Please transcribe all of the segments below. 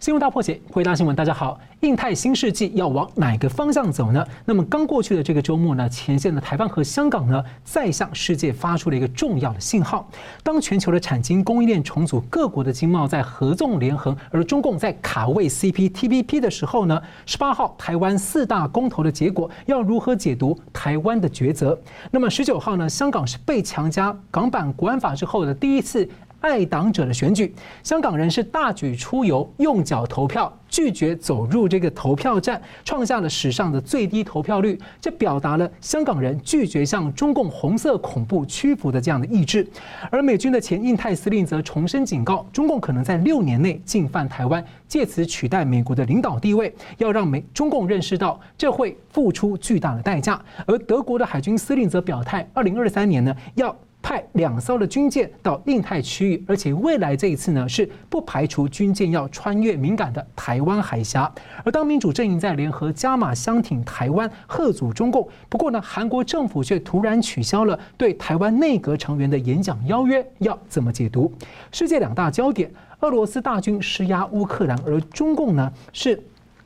新闻大破解，回答新闻，大家好。印太新世纪要往哪个方向走呢？那么刚过去的这个周末呢，前线的台湾和香港呢，再向世界发出了一个重要的信号。当全球的产经供应链重组，各国的经贸在合纵连横，而中共在卡位 CPTPP 的时候呢，十八号台湾四大公投的结果要如何解读台湾的抉择？那么十九号呢，香港是被强加港版国安法之后的第一次。爱党者的选举，香港人是大举出游，用脚投票，拒绝走入这个投票站，创下了史上的最低投票率。这表达了香港人拒绝向中共红色恐怖屈服的这样的意志。而美军的前印太司令则重申警告，中共可能在六年内进犯台湾，借此取代美国的领导地位，要让美中共认识到这会付出巨大的代价。而德国的海军司令则表态，二零二三年呢要。派两艘的军舰到印太区域，而且未来这一次呢是不排除军舰要穿越敏感的台湾海峡。而当民主阵营在联合加码相挺台湾，贺阻中共，不过呢，韩国政府却突然取消了对台湾内阁成员的演讲邀约，要怎么解读？世界两大焦点：俄罗斯大军施压乌克兰，而中共呢是。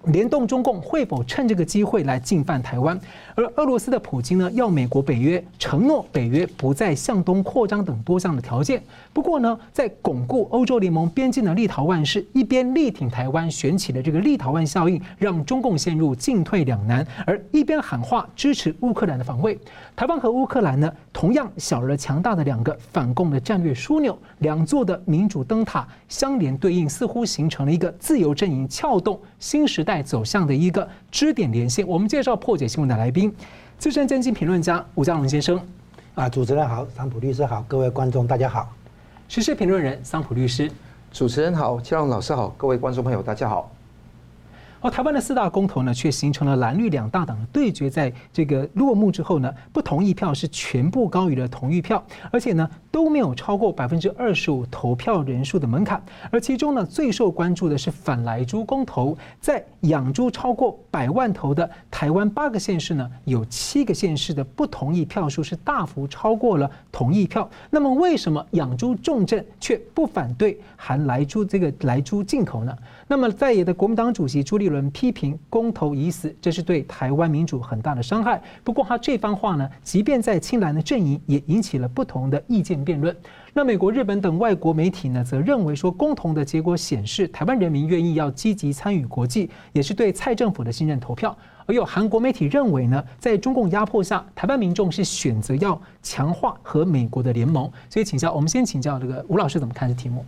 联动中共会否趁这个机会来进犯台湾？而俄罗斯的普京呢，要美国、北约承诺北约不再向东扩张等多项的条件。不过呢，在巩固欧洲联盟边境的立陶宛是一边力挺台湾，选起了这个立陶宛效应，让中共陷入进退两难；而一边喊话支持乌克兰的防卫。台湾和乌克兰呢，同样小而强大的两个反共的战略枢纽，两座的民主灯塔相连对应，似乎形成了一个自由阵营撬动新时代。走向的一个支点连线。我们介绍破解新闻的来宾，资深政经评论家吴家龙先生。啊，主持人好，桑普律师好，各位观众大家好。时事评论人桑普律师，主持人好，家龙老师好，各位观众朋友大家好。而台湾的四大公投呢，却形成了蓝绿两大党的对决。在这个落幕之后呢，不同意票是全部高于了同意票，而且呢都没有超过百分之二十五投票人数的门槛。而其中呢，最受关注的是反莱猪公投，在养猪超过百万头的台湾八个县市呢，有七个县市的不同意票数是大幅超过了同意票。那么，为什么养猪重镇却不反对含莱猪这个莱猪进口呢？那么，在野的国民党主席朱立伦批评公投已死，这是对台湾民主很大的伤害。不过，他这番话呢，即便在青蓝的阵营，也引起了不同的意见辩论。那美国、日本等外国媒体呢，则认为说，共同的结果显示，台湾人民愿意要积极参与国际，也是对蔡政府的信任投票。而有韩国媒体认为呢，在中共压迫下，台湾民众是选择要强化和美国的联盟。所以，请教我们先请教这个吴老师怎么看这题目？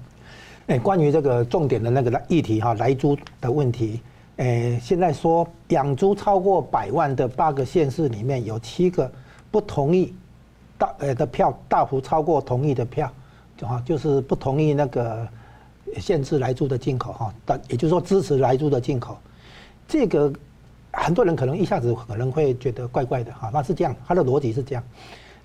哎，关于这个重点的那个议题哈，来猪的问题，哎，现在说养猪超过百万的八个县市里面有七个不同意大呃的票大幅超过同意的票，就哈，就是不同意那个限制莱猪的进口哈，但也就是说支持莱猪的进口，这个很多人可能一下子可能会觉得怪怪的哈，那是这样，它的逻辑是这样，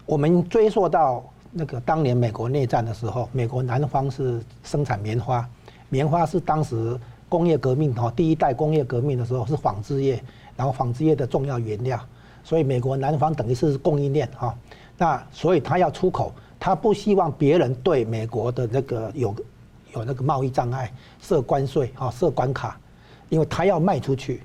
我们追溯到。那个当年美国内战的时候，美国南方是生产棉花，棉花是当时工业革命哈第一代工业革命的时候是纺织业，然后纺织业的重要原料，所以美国南方等于是供应链哈。那所以他要出口，他不希望别人对美国的那个有有那个贸易障碍设关税哈设关卡，因为他要卖出去。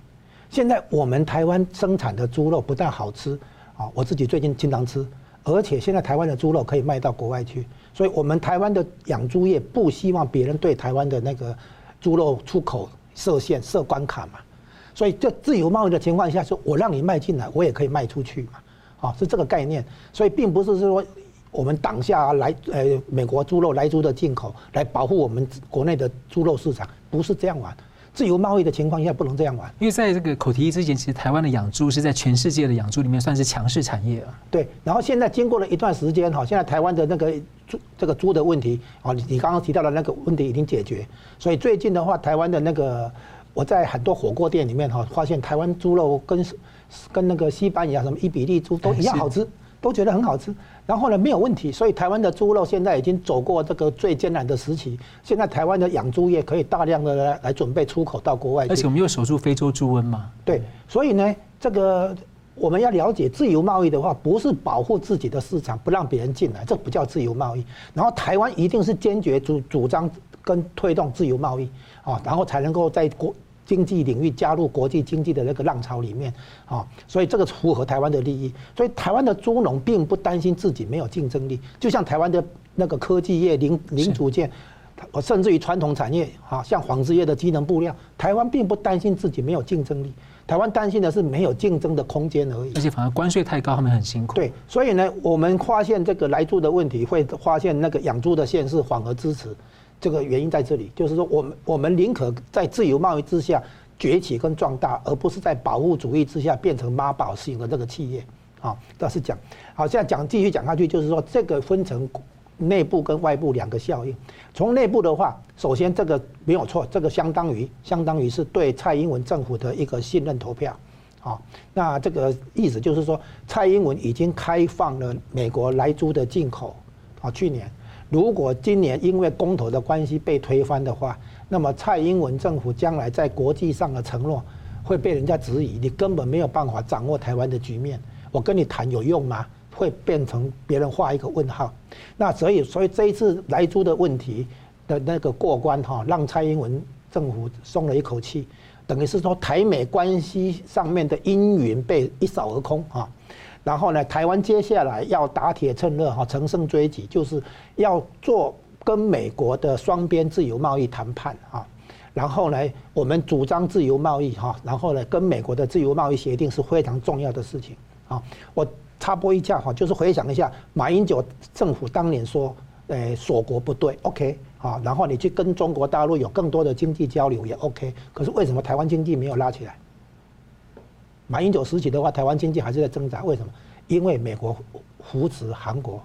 现在我们台湾生产的猪肉不但好吃啊，我自己最近经常吃。而且现在台湾的猪肉可以卖到国外去，所以我们台湾的养猪业不希望别人对台湾的那个猪肉出口设限设关卡嘛，所以这自由贸易的情况下，说我让你卖进来，我也可以卖出去嘛，啊，是这个概念，所以并不是说我们挡下来呃美国猪肉来猪的进口来保护我们国内的猪肉市场，不是这样玩。自由贸易的情况下不能这样玩，因为在这个口蹄疫之前，其实台湾的养猪是在全世界的养猪里面算是强势产业啊。对，然后现在经过了一段时间哈，现在台湾的那个猪这个猪的问题啊，你你刚刚提到的那个问题已经解决，所以最近的话，台湾的那个我在很多火锅店里面哈，发现台湾猪肉跟跟那个西班牙什么伊比利猪都一样好吃，都觉得很好吃。然后呢，没有问题，所以台湾的猪肉现在已经走过这个最艰难的时期。现在台湾的养猪业可以大量的来来准备出口到国外。而且我们又守住非洲猪瘟嘛。对，所以呢，这个我们要了解自由贸易的话，不是保护自己的市场不让别人进来，这不叫自由贸易。然后台湾一定是坚决主主张跟推动自由贸易啊，然后才能够在国经济领域加入国际经济的那个浪潮里面啊，所以这个符合台湾的利益。所以台湾的猪农并不担心自己没有竞争力，就像台湾的那个科技业零零组件，甚至于传统产业啊，像纺织业的机能布料，台湾并不担心自己没有竞争力。台湾担心的是没有竞争的空间而已，而且反而关税太高，他们很辛苦。对，所以呢，我们发现这个来猪的问题，会发现那个养猪的县市反而支持，这个原因在这里，就是说我们我们宁可在自由贸易之下崛起跟壮大，而不是在保护主义之下变成妈宝型的这个企业。啊，倒是讲，好，现在讲继续讲下去，就是说这个分成。内部跟外部两个效应。从内部的话，首先这个没有错，这个相当于相当于是对蔡英文政府的一个信任投票，啊，那这个意思就是说，蔡英文已经开放了美国莱猪的进口，啊，去年如果今年因为公投的关系被推翻的话，那么蔡英文政府将来在国际上的承诺会被人家质疑，你根本没有办法掌握台湾的局面，我跟你谈有用吗？会变成别人画一个问号，那所以所以这一次莱猪的问题的那个过关哈，让蔡英文政府松了一口气，等于是说台美关系上面的阴云被一扫而空啊。然后呢，台湾接下来要打铁趁热哈，乘胜追击，就是要做跟美国的双边自由贸易谈判哈。然后呢，我们主张自由贸易哈，然后呢，跟美国的自由贸易协定是非常重要的事情啊，我。插播一下哈，就是回想一下马英九政府当年说，诶，锁国不对，OK，啊，然后你去跟中国大陆有更多的经济交流也 OK，可是为什么台湾经济没有拉起来？马英九时期的话，台湾经济还是在挣扎，为什么？因为美国扶持韩国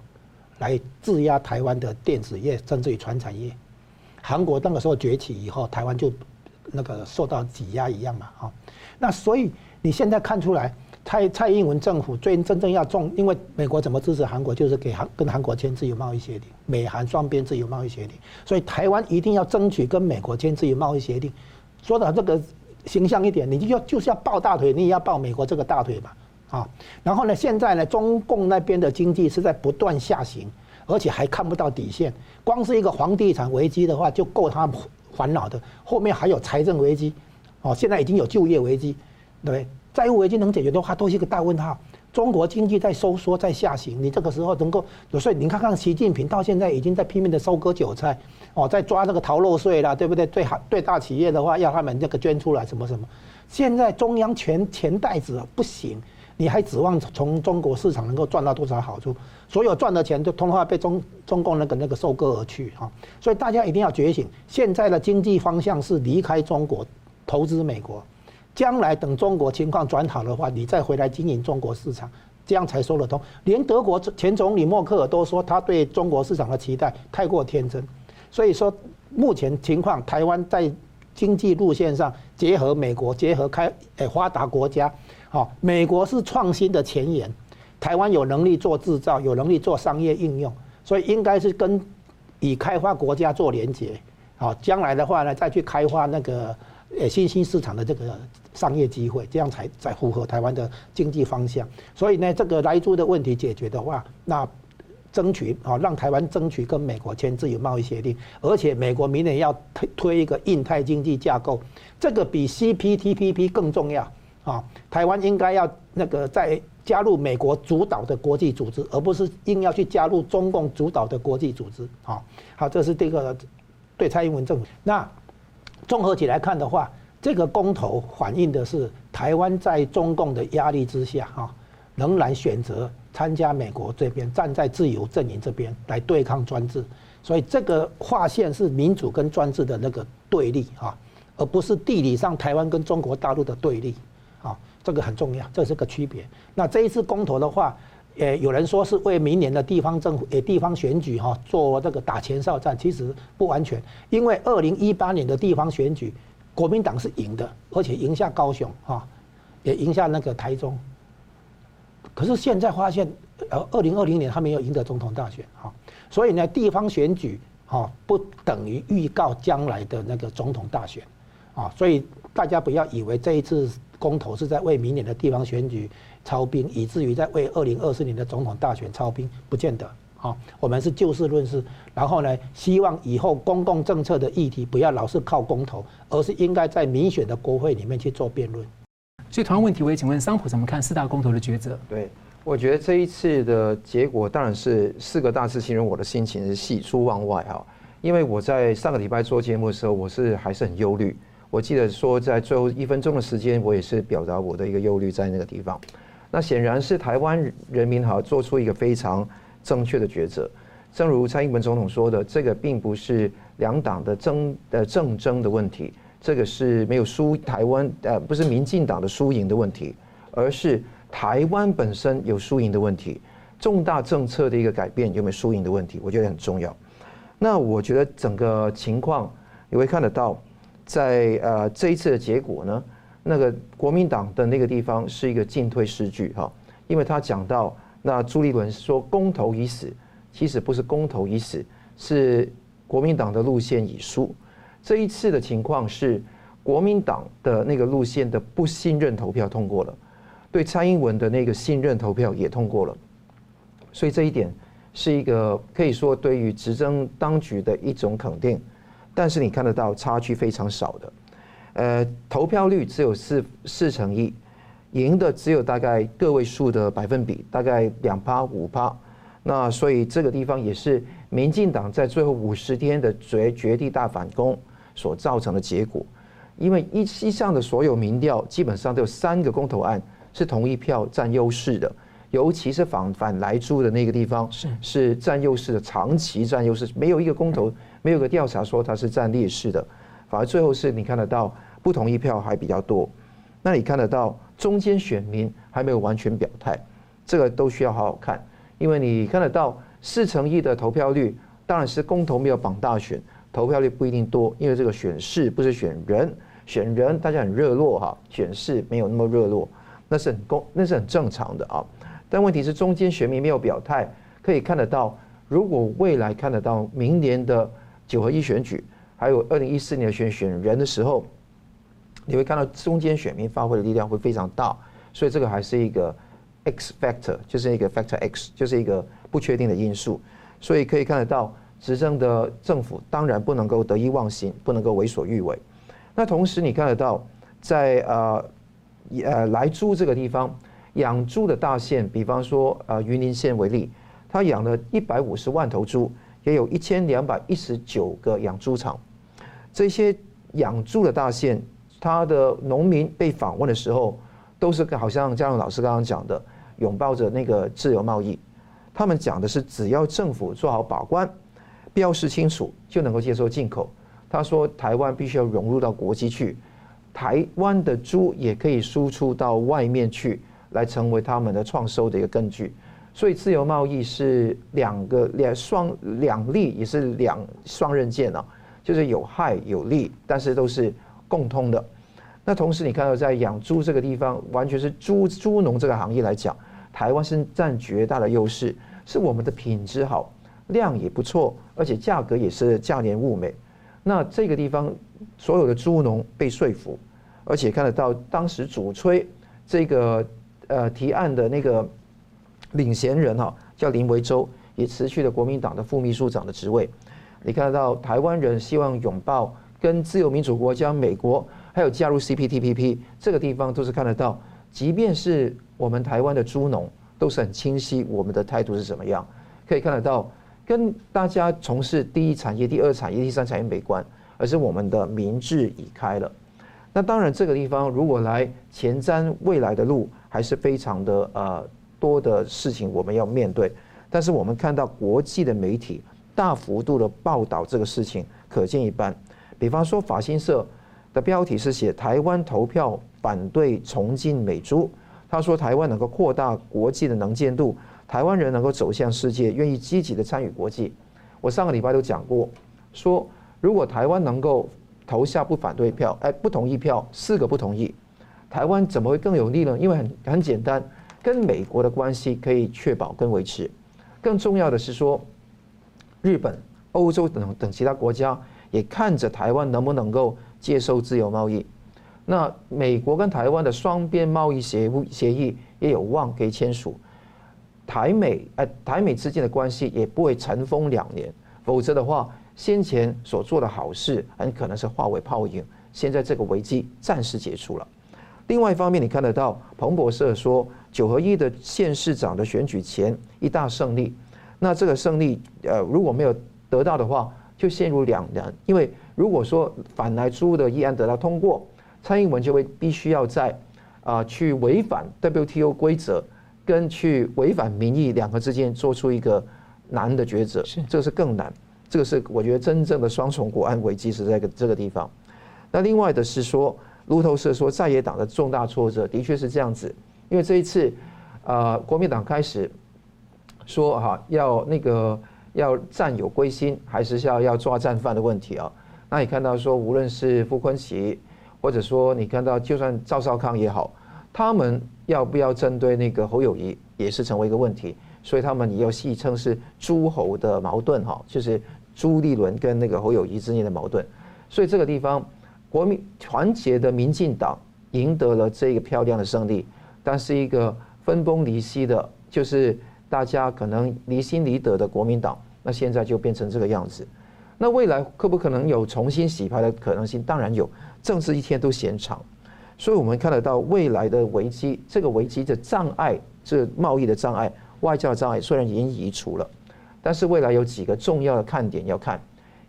来质押台湾的电子业，甚至于传产业。韩国那个时候崛起以后，台湾就那个受到挤压一样嘛，哈。那所以你现在看出来。蔡蔡英文政府最真正要重，因为美国怎么支持韩国，就是给韩跟韩国签自由贸易协定，美韩双边自由贸易协定，所以台湾一定要争取跟美国签自由贸易协定。说到这个形象一点，你就要就是要抱大腿，你也要抱美国这个大腿嘛，啊，然后呢，现在呢，中共那边的经济是在不断下行，而且还看不到底线，光是一个房地产危机的话就够他烦恼的，后面还有财政危机，哦，现在已经有就业危机，对不对？债务危机能解决的话，都是一个大问号。中国经济在收缩，在下行，你这个时候能够，所以你看看习近平到现在已经在拼命的收割韭菜，哦，在抓那个逃漏税了，对不对？对好对大企业的话，要他们这个捐出来什么什么。现在中央钱钱袋子不行，你还指望从中国市场能够赚到多少好处？所有赚的钱都通通被中中共那个那个收割而去哈。所以大家一定要觉醒，现在的经济方向是离开中国，投资美国。将来等中国情况转好的话，你再回来经营中国市场，这样才说得通。连德国前总理默克尔都说，他对中国市场的期待太过天真。所以说，目前情况，台湾在经济路线上结合美国，结合开诶发达国家，好，美国是创新的前沿，台湾有能力做制造，有能力做商业应用，所以应该是跟已开发国家做连接，好，将来的话呢，再去开发那个。呃，新兴市场的这个商业机会，这样才才符合台湾的经济方向。所以呢，这个莱猪的问题解决的话，那争取啊，让台湾争取跟美国签自由贸易协定，而且美国明年要推推一个印太经济架构，这个比 CPTPP 更重要啊。台湾应该要那个在加入美国主导的国际组织，而不是硬要去加入中共主导的国际组织。好，好，这是这个对蔡英文政府那。综合起来看的话，这个公投反映的是台湾在中共的压力之下，哈，仍然选择参加美国这边，站在自由阵营这边来对抗专制。所以这个划线是民主跟专制的那个对立，啊，而不是地理上台湾跟中国大陆的对立，啊，这个很重要，这是个区别。那这一次公投的话，呃，有人说是为明年的地方政府、呃地方选举哈做这个打前哨战，其实不完全，因为二零一八年的地方选举，国民党是赢的，而且赢下高雄哈，也赢下那个台中。可是现在发现，呃，二零二零年他没有赢得总统大选哈，所以呢，地方选举哈不等于预告将来的那个总统大选啊，所以大家不要以为这一次公投是在为明年的地方选举操兵，以至于在为二零二四年的总统大选操兵，不见得好，我们是就事论事，然后呢，希望以后公共政策的议题不要老是靠公投，而是应该在民选的国会里面去做辩论。所以同样问题，我也请问桑普怎么看四大公投的抉择？对，我觉得这一次的结果当然是四个大字形容我的心情是喜出望外哈，因为我在上个礼拜做节目的时候，我是还是很忧虑。我记得说，在最后一分钟的时间，我也是表达我的一个忧虑在那个地方。那显然是台湾人民哈做出一个非常正确的抉择。正如蔡英文总统说的，这个并不是两党的争的政争的问题，这个是没有输台湾呃不是民进党的输赢的问题，而是台湾本身有输赢的问题。重大政策的一个改变有没有输赢的问题？我觉得很重要。那我觉得整个情况你会看得到。在呃这一次的结果呢，那个国民党的那个地方是一个进退失据哈，因为他讲到那朱立伦说公投已死，其实不是公投已死，是国民党的路线已输。这一次的情况是国民党的那个路线的不信任投票通过了，对蔡英文的那个信任投票也通过了，所以这一点是一个可以说对于执政当局的一种肯定。但是你看得到差距非常少的，呃，投票率只有四四成一，赢的只有大概个位数的百分比，大概两趴五趴。那所以这个地方也是民进党在最后五十天的绝绝地大反攻所造成的结果。因为一以上的所有民调基本上都有三个公投案是同一票占优势的，尤其是反反莱猪的那个地方是是占优势的，长期占优势，没有一个公投。没有个调查说它是占劣势的，反而最后是你看得到不同意票还比较多，那你看得到中间选民还没有完全表态，这个都需要好好看，因为你看得到四成一的投票率，当然是公投没有绑大选，投票率不一定多，因为这个选市不是选人，选人大家很热络哈，选市没有那么热络，那是很公那是很正常的啊，但问题是中间选民没有表态，可以看得到，如果未来看得到明年的。九合一选举，还有二零一四年的选选人的时候，你会看到中间选民发挥的力量会非常大，所以这个还是一个 X factor，就是一个 factor X，就是一个不确定的因素。所以可以看得到，执政的政府当然不能够得意忘形，不能够为所欲为。那同时你看得到，在呃呃莱猪这个地方养猪的大县，比方说呃云林县为例，他养了一百五十万头猪。也有一千两百一十九个养猪场，这些养猪的大县，他的农民被访问的时候，都是好像嘉荣老师刚刚讲的，拥抱着那个自由贸易。他们讲的是，只要政府做好把关，标示清楚，就能够接受进口。他说，台湾必须要融入到国际去，台湾的猪也可以输出到外面去，来成为他们的创收的一个根据。所以自由贸易是两个两双两利，也是两双刃剑啊，就是有害有利，但是都是共通的。那同时你看到在养猪这个地方，完全是猪猪农这个行业来讲，台湾是占绝大的优势，是我们的品质好，量也不错，而且价格也是价廉物美。那这个地方所有的猪农被说服，而且看得到当时主催这个呃提案的那个。领衔人哈叫林维洲，也辞去了国民党的副秘书长的职位。你看得到台湾人希望拥抱跟自由民主国家美国，还有加入 CPTPP 这个地方都是看得到。即便是我们台湾的猪农，都是很清晰我们的态度是怎么样。可以看得到，跟大家从事第一产业、第二产业、第三产业没关，而是我们的民智已开了。那当然，这个地方如果来前瞻未来的路，还是非常的呃。多的事情我们要面对，但是我们看到国际的媒体大幅度的报道这个事情，可见一斑。比方说法新社的标题是写台湾投票反对重进美珠，他说台湾能够扩大国际的能见度，台湾人能够走向世界，愿意积极的参与国际。我上个礼拜都讲过，说如果台湾能够投下不反对票，哎，不同意票四个不同意，台湾怎么会更有利呢？因为很很简单。跟美国的关系可以确保跟维持，更重要的是说，日本、欧洲等等其他国家也看着台湾能不能够接受自由贸易。那美国跟台湾的双边贸易协协议也有望可以签署。台美呃台美之间的关系也不会尘封两年，否则的话，先前所做的好事很可能是化为泡影。现在这个危机暂时结束了。另外一方面，你看得到彭博社说，九合一的县市长的选举前一大胜利，那这个胜利呃如果没有得到的话，就陷入两难。因为如果说反莱猪的议案得到通过，蔡英文就会必须要在啊、去违反 WTO 规则跟去违反民意两个之间做出一个难的抉择，这个是更难。这个是我觉得真正的双重国安危机是在这个地方。那另外的是说，路透社说在野党的重大挫折的确是这样子，因为这一次，呃，国民党开始说哈要那个要战有归心，还是要要抓战犯的问题啊。那你看到说，无论是傅昆萁，或者说你看到就算赵少康也好，他们要不要针对那个侯友宜，也是成为一个问题。所以他们也要戏称是诸侯的矛盾哈，就是。朱立伦跟那个侯友宜之间的矛盾，所以这个地方，国民团结的民进党赢得了这个漂亮的胜利，但是一个分崩离析的，就是大家可能离心离德的国民党，那现在就变成这个样子。那未来可不可能有重新洗牌的可能性？当然有，政治一天都嫌长，所以我们看得到未来的危机，这个危机的障碍，这贸易的障碍、外交的障碍，虽然已经移除了。但是未来有几个重要的看点要看，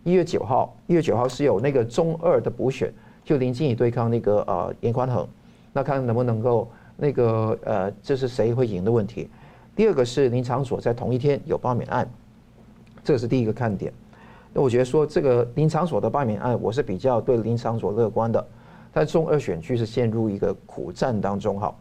一月九号，一月九号是有那个中二的补选，就林静仪对抗那个呃严宽恒，那看能不能够那个呃这是谁会赢的问题。第二个是林昶佐在同一天有罢免案，这是第一个看点。那我觉得说这个林昶佐的罢免案，我是比较对林昶佐乐观的，但中二选区是陷入一个苦战当中哈。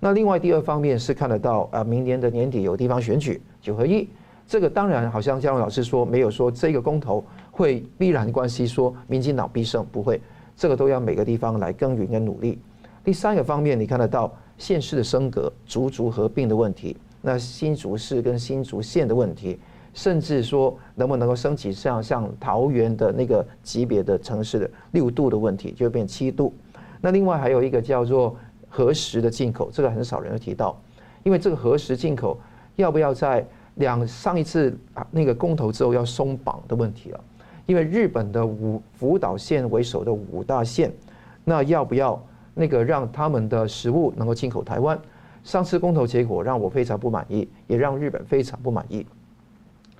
那另外第二方面是看得到啊，明年的年底有地方选举九合一。这个当然好像嘉荣老师说没有说这个公投会必然关系说民进党必胜不会，这个都要每个地方来耕耘跟努力。第三个方面，你看得到县市的升格、竹竹合并的问题，那新竹市跟新竹县的问题，甚至说能不能够升级像像桃园的那个级别的城市的六度的问题，就变七度。那另外还有一个叫做核食的进口，这个很少人会提到，因为这个核食进口要不要在两上一次啊那个公投之后要松绑的问题了，因为日本的五福岛县为首的五大县，那要不要那个让他们的食物能够进口台湾？上次公投结果让我非常不满意，也让日本非常不满意。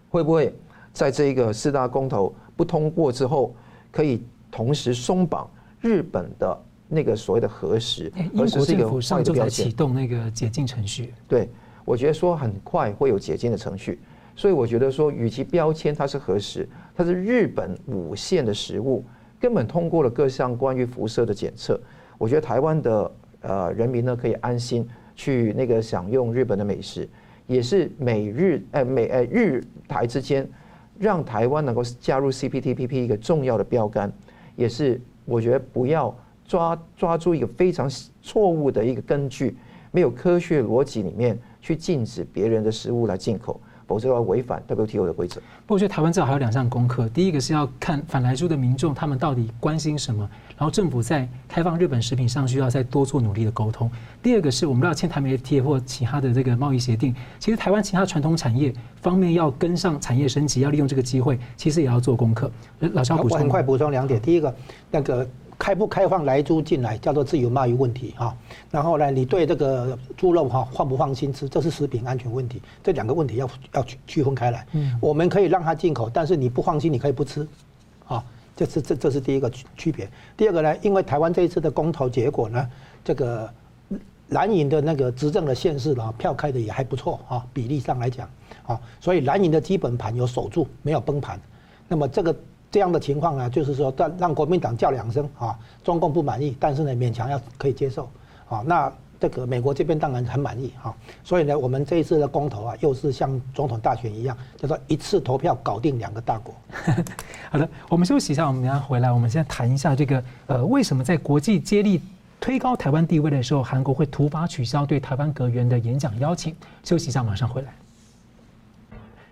会不会在这个四大公投不通过之后，可以同时松绑日本的那个所谓的核食？英国政府上周才启动那个解禁程序。对。我觉得说很快会有解禁的程序，所以我觉得说，与其标签它是核食，它是日本五线的食物，根本通过了各项关于辐射的检测。我觉得台湾的呃人民呢可以安心去那个享用日本的美食，也是美日呃美呃日台之间让台湾能够加入 CPTPP 一个重要的标杆，也是我觉得不要抓抓住一个非常错误的一个根据，没有科学逻辑里面。去禁止别人的食物来进口，否则要违反 WTO 的规则。不过，我觉得台湾至少还有两项功课。第一个是要看反莱猪的民众他们到底关心什么，然后政府在开放日本食品上需要再多做努力的沟通。第二个是我们要签台美 FTA 或其他的这个贸易协定，其实台湾其他传统产业方面要跟上产业升级，要利用这个机会，其实也要做功课。老肖补充，我很快补充两点。第一个，那个。开不开放来猪进来叫做自由贸易问题哈，然后呢，你对这个猪肉哈放不放心吃，这是食品安全问题，这两个问题要要区区分开来。嗯，我们可以让它进口，但是你不放心，你可以不吃，啊，这是这这是第一个区区别。第二个呢，因为台湾这一次的公投结果呢，这个蓝营的那个执政的县市啊，票开的也还不错啊，比例上来讲啊，所以蓝营的基本盘有守住，没有崩盘。那么这个。这样的情况呢，就是说让让国民党叫两声啊，中共不满意，但是呢勉强要可以接受啊。那这个美国这边当然很满意哈。所以呢，我们这一次的公投啊，又是像总统大选一样，叫做一次投票搞定两个大国。好的，我们休息一下，我们等下回来，我们先谈一下这个呃，为什么在国际接力推高台湾地位的时候，韩国会突发取消对台湾阁员的演讲邀请？休息一下，马上回来。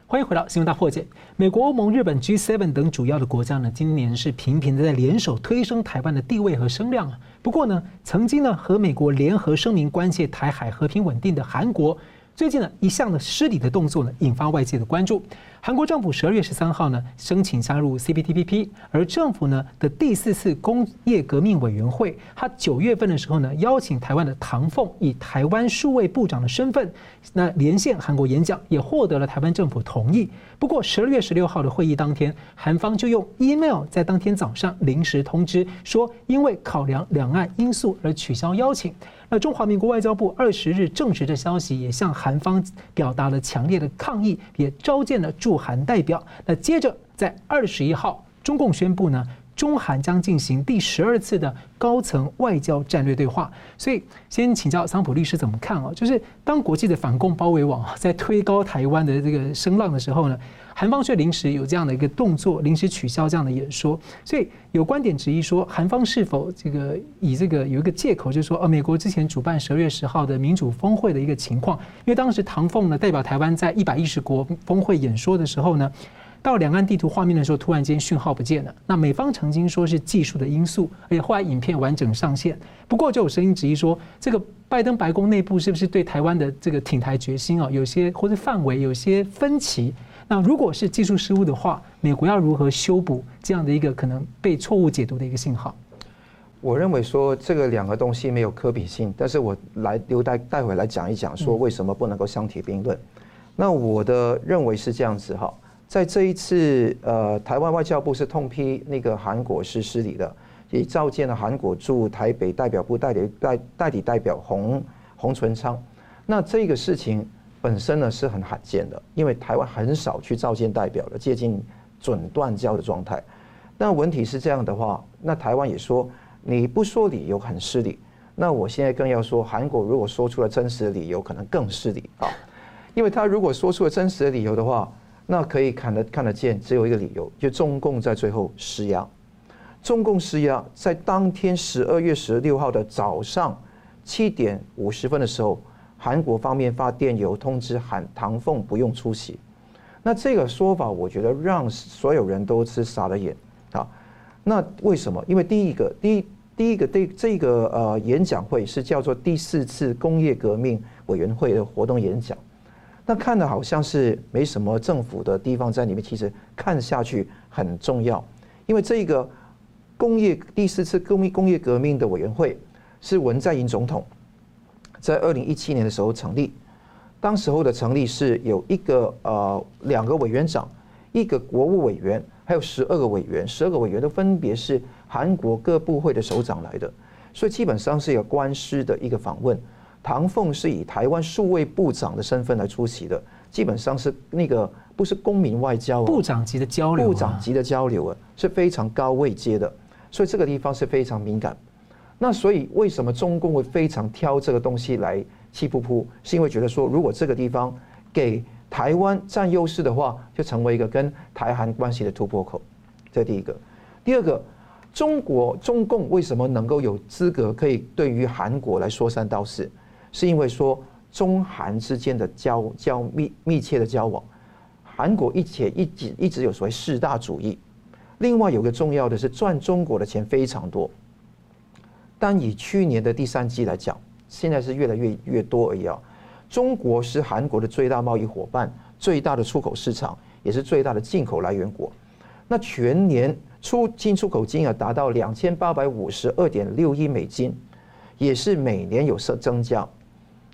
欢迎回到新闻大破解。美国、欧盟、日本 G7 等主要的国家呢，今年是频频的在联手推升台湾的地位和声量啊。不过呢，曾经呢和美国联合声明关切台海和平稳定的韩国，最近呢，一项的失礼的动作呢，引发外界的关注。韩国政府十二月十三号呢，申请加入 CPTPP，而政府呢的第四次工业革命委员会，他九月份的时候呢，邀请台湾的唐凤以台湾数位部长的身份，那连线韩国演讲，也获得了台湾政府同意。不过十二月十六号的会议当天，韩方就用 email 在当天早上临时通知说，因为考量两岸因素而取消邀请。那中华民国外交部二十日证实的消息，也向韩方表达了强烈的抗议，也召见了驻韩代表。那接着在二十一号，中共宣布呢，中韩将进行第十二次的高层外交战略对话。所以，先请教桑普律师怎么看啊？就是当国际的反共包围网在推高台湾的这个声浪的时候呢？韩方却临时有这样的一个动作，临时取消这样的演说，所以有观点质疑说，韩方是否这个以这个有一个借口，就是说，呃，美国之前主办十二月十号的民主峰会的一个情况，因为当时唐凤呢代表台湾在一百一十国峰会演说的时候呢，到两岸地图画面的时候，突然间讯号不见了。那美方曾经说是技术的因素，而且后来影片完整上线，不过就有声音质疑说，这个拜登白宫内部是不是对台湾的这个挺台决心啊，有些或者范围有些分歧？那如果是技术失误的话，美国要如何修补这样的一个可能被错误解读的一个信号？我认为说这个两个东西没有可比性，但是我来留待待会来讲一讲，说为什么不能够相提并论。那我的认为是这样子哈，在这一次呃，台湾外交部是痛批那个韩国是失礼的，也召见了韩国驻台北代表部代理代代理代表洪洪纯昌。那这个事情。本身呢是很罕见的，因为台湾很少去召见代表的，接近准断交的状态。那问题是这样的话，那台湾也说你不说理由很失礼。那我现在更要说，韩国如果说出了真实的理由，可能更失礼啊。因为他如果说出了真实的理由的话，那可以看得看得见，只有一个理由，就中共在最后施压。中共施压在当天十二月十六号的早上七点五十分的时候。韩国方面发电邮通知韩唐凤不用出席，那这个说法我觉得让所有人都是傻了眼啊。那为什么？因为第一个，第一第一个对这个呃演讲会是叫做第四次工业革命委员会的活动演讲，那看的好像是没什么政府的地方在里面，其实看下去很重要，因为这个工业第四次工业工业革命的委员会是文在寅总统。在二零一七年的时候成立，当时候的成立是有一个呃两个委员长，一个国务委员，还有十二个委员，十二个委员都分别是韩国各部会的首长来的，所以基本上是一个官司的一个访问。唐凤是以台湾数位部长的身份来出席的，基本上是那个不是公民外交，部长级的交流，部长级的交流啊，是非常高位阶的，所以这个地方是非常敏感。那所以为什么中共会非常挑这个东西来气噗噗？是因为觉得说，如果这个地方给台湾占优势的话，就成为一个跟台韩关系的突破口。这第一个。第二个，中国中共为什么能够有资格可以对于韩国来说三道四？是因为说中韩之间的交交密密切的交往，韩国一且一直一直有所谓四大主义。另外有个重要的是赚中国的钱非常多。但以去年的第三季来讲，现在是越来越越多而已啊。中国是韩国的最大贸易伙伴，最大的出口市场，也是最大的进口来源国。那全年出进出口金额达到两千八百五十二点六亿美金，也是每年有增增加。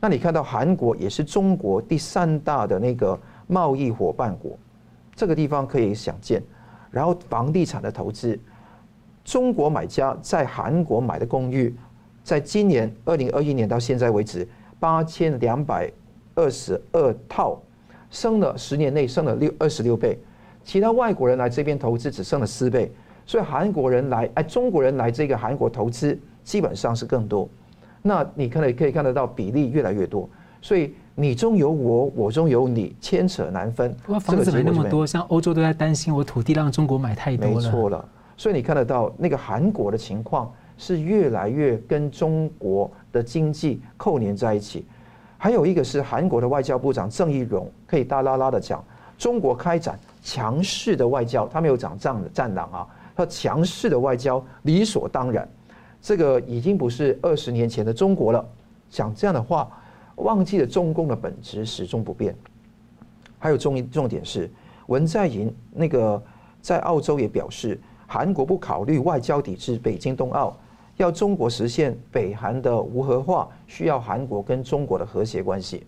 那你看到韩国也是中国第三大的那个贸易伙伴国，这个地方可以想见。然后房地产的投资。中国买家在韩国买的公寓，在今年二零二一年到现在为止，八千两百二十二套，升了十年内升了六二十六倍。其他外国人来这边投资只升了四倍，所以韩国人来哎，中国人来这个韩国投资基本上是更多。那你看了可以看得到比例越来越多，所以你中有我，我中有你，牵扯难分。不过房子没那么多，像欧洲都在担心我土地让中国买太多了。没错了。所以你看得到那个韩国的情况是越来越跟中国的经济扣连在一起，还有一个是韩国的外交部长郑义溶可以大拉拉的讲，中国开展强势的外交，他没有讲战战狼啊，他强势的外交理所当然，这个已经不是二十年前的中国了。讲这样的话，忘记了中共的本质始终不变。还有重重点是，文在寅那个在澳洲也表示，韩国不考虑外交抵制北京冬奥，要中国实现北韩的无核化，需要韩国跟中国的和谐关系。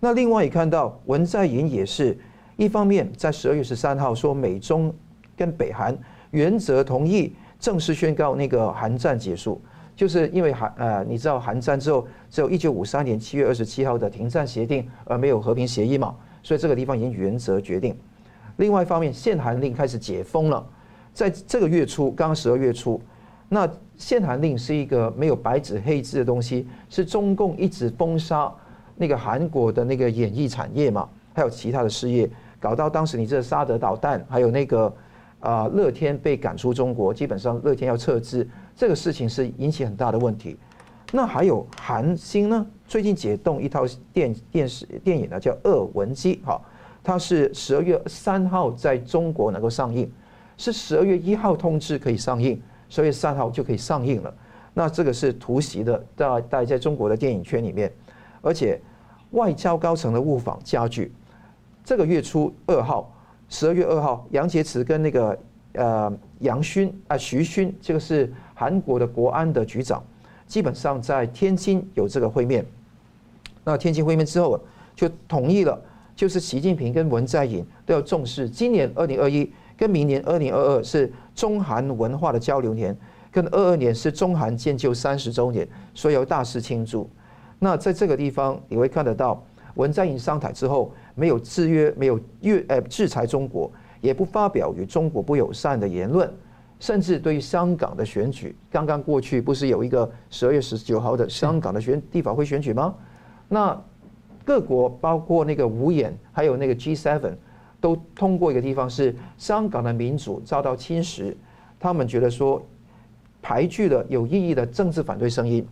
那另外也看到文在寅也是一方面在十二月十三号说美中跟北韩原则同意正式宣告那个韩战结束，就是因为韩呃你知道韩战之后只有一九五三年七月二十七号的停战协定，而没有和平协议嘛。所以这个地方已经原则决定。另外一方面，限韩令开始解封了，在这个月初，刚刚十二月初，那限韩令是一个没有白纸黑字的东西，是中共一直封杀那个韩国的那个演艺产业嘛，还有其他的事业，搞到当时你这个萨德导弹，还有那个啊乐天被赶出中国，基本上乐天要撤资，这个事情是引起很大的问题。那还有韩星呢？最近解冻一套电电视电影呢，叫《恶文姬》哈，它是十二月三号在中国能够上映，是十二月一号通知可以上映，十二月三号就可以上映了。那这个是突袭的，在在在中国的电影圈里面，而且外交高层的误访加剧。这个月初二号，十二月二号，杨洁篪跟那个呃杨勋啊徐勋，这个是韩国的国安的局长。基本上在天津有这个会面，那天津会面之后就同意了，就是习近平跟文在寅都要重视，今年二零二一跟明年二零二二是中韩文化的交流年，跟二二年是中韩建交三十周年，所以要大肆庆祝。那在这个地方你会看得到，文在寅上台之后没有制约，没有越呃制裁中国，也不发表与中国不友善的言论。甚至对于香港的选举，刚刚过去不是有一个十二月十九号的香港的选地法会选举吗？那各国包括那个五眼，还有那个 G7，都通过一个地方是香港的民主遭到侵蚀，他们觉得说排拒了有意义的政治反对声音。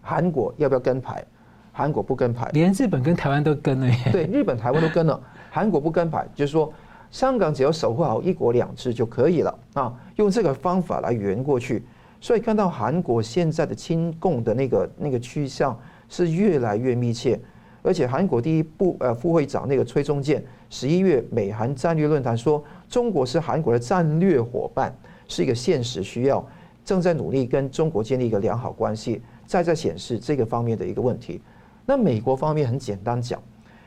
韩国要不要跟排？韩国不跟排，连日本跟台湾都跟了耶。对，日本、台湾都跟了，韩国不跟排，就是说。香港只要守护好一国两制就可以了啊，用这个方法来圆过去。所以看到韩国现在的亲共的那个那个趋向是越来越密切，而且韩国第一部呃副会长那个崔中建十一月美韩战略论坛说，中国是韩国的战略伙伴，是一个现实需要，正在努力跟中国建立一个良好关系，再在显示这个方面的一个问题。那美国方面很简单讲，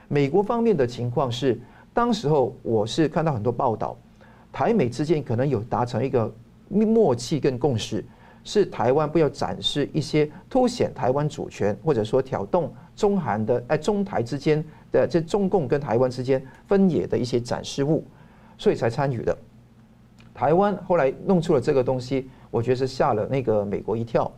美国方面的情况是。当时候我是看到很多报道，台美之间可能有达成一个默契跟共识，是台湾不要展示一些凸显台湾主权或者说挑动中韩的哎中台之间的这中共跟台湾之间分野的一些展示物，所以才参与的。台湾后来弄出了这个东西，我觉得是吓了那个美国一跳。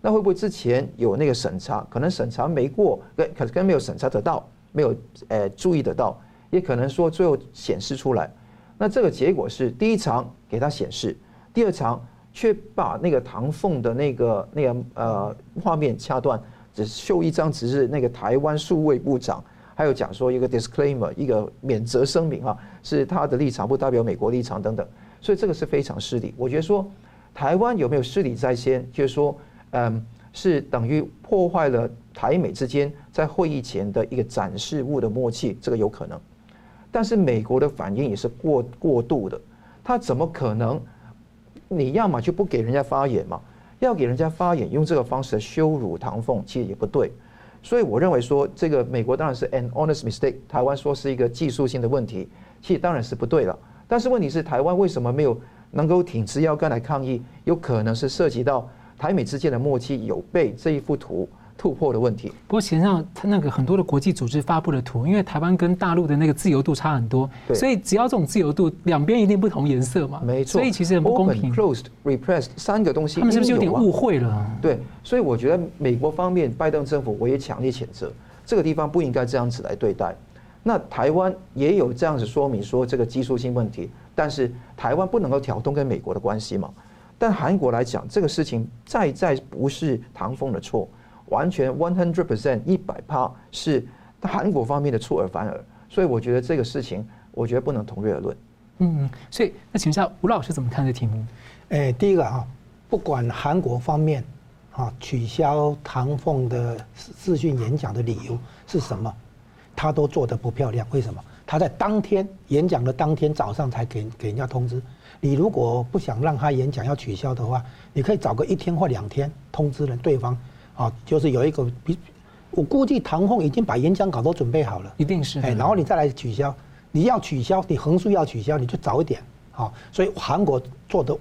那会不会之前有那个审查，可能审查没过，跟可能没有审查得到，没有呃注意得到？也可能说最后显示出来，那这个结果是第一场给他显示，第二场却把那个唐凤的那个那个呃画面掐断，只秀一张只是那个台湾数位部长，还有讲说一个 disclaimer 一个免责声明啊，是他的立场不代表美国立场等等，所以这个是非常失礼。我觉得说台湾有没有失礼在先，就是说嗯是等于破坏了台美之间在会议前的一个展示物的默契，这个有可能。但是美国的反应也是过过度的，他怎么可能？你要么就不给人家发言嘛，要给人家发言，用这个方式羞辱唐凤，其实也不对。所以我认为说，这个美国当然是 an honest mistake，台湾说是一个技术性的问题，其实当然是不对了。但是问题是，台湾为什么没有能够挺直腰杆来抗议？有可能是涉及到台美之间的默契有被这一幅图。突破的问题。不过，实际上，他那个很多的国际组织发布的图，因为台湾跟大陆的那个自由度差很多，所以只要这种自由度，两边一定不同颜色嘛。没错。所以其实很不公平。Open, closed, repressed 三个东西，他们是不是有点误会了？对，所以我觉得美国方面，拜登政府我也强烈谴责，这个地方不应该这样子来对待。那台湾也有这样子说明说这个技术性问题，但是台湾不能够挑动跟美国的关系嘛。但韩国来讲，这个事情再再不是唐凤的错。完全 one hundred percent 一百趴是韩国方面的出尔反尔，所以我觉得这个事情，我觉得不能同日而论。嗯，所以那请问一下吴老师怎么看这题目？诶，第一个啊，不管韩国方面啊取消唐凤的视讯演讲的理由是什么？他都做得不漂亮，为什么？他在当天演讲的当天早上才给给人家通知。你如果不想让他演讲要取消的话，你可以找个一天或两天通知了对方，啊，就是有一个比，我估计唐凤已经把演讲稿都准备好了，一定是，哎，然后你再来取消，你要取消，你横竖要取消，你就早一点，啊，所以韩国做的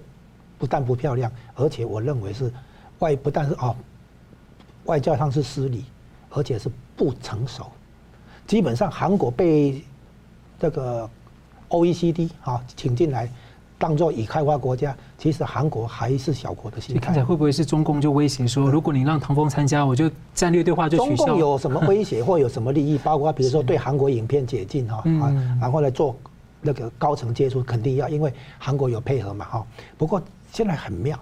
不但不漂亮，而且我认为是外不但是哦，外交上是失礼，而且是不成熟，基本上韩国被这个 OECD 啊请进来。当做已开发国家，其实韩国还是小国的心态。看起来会不会是中共就威胁说，如果你让唐峰参加，我就战略对话就取消。中共有什么威胁或有什么利益？包括比如说对韩国影片解禁 哈啊，然后来做那个高层接触，肯定要，因为韩国有配合嘛哈。不过现在很妙，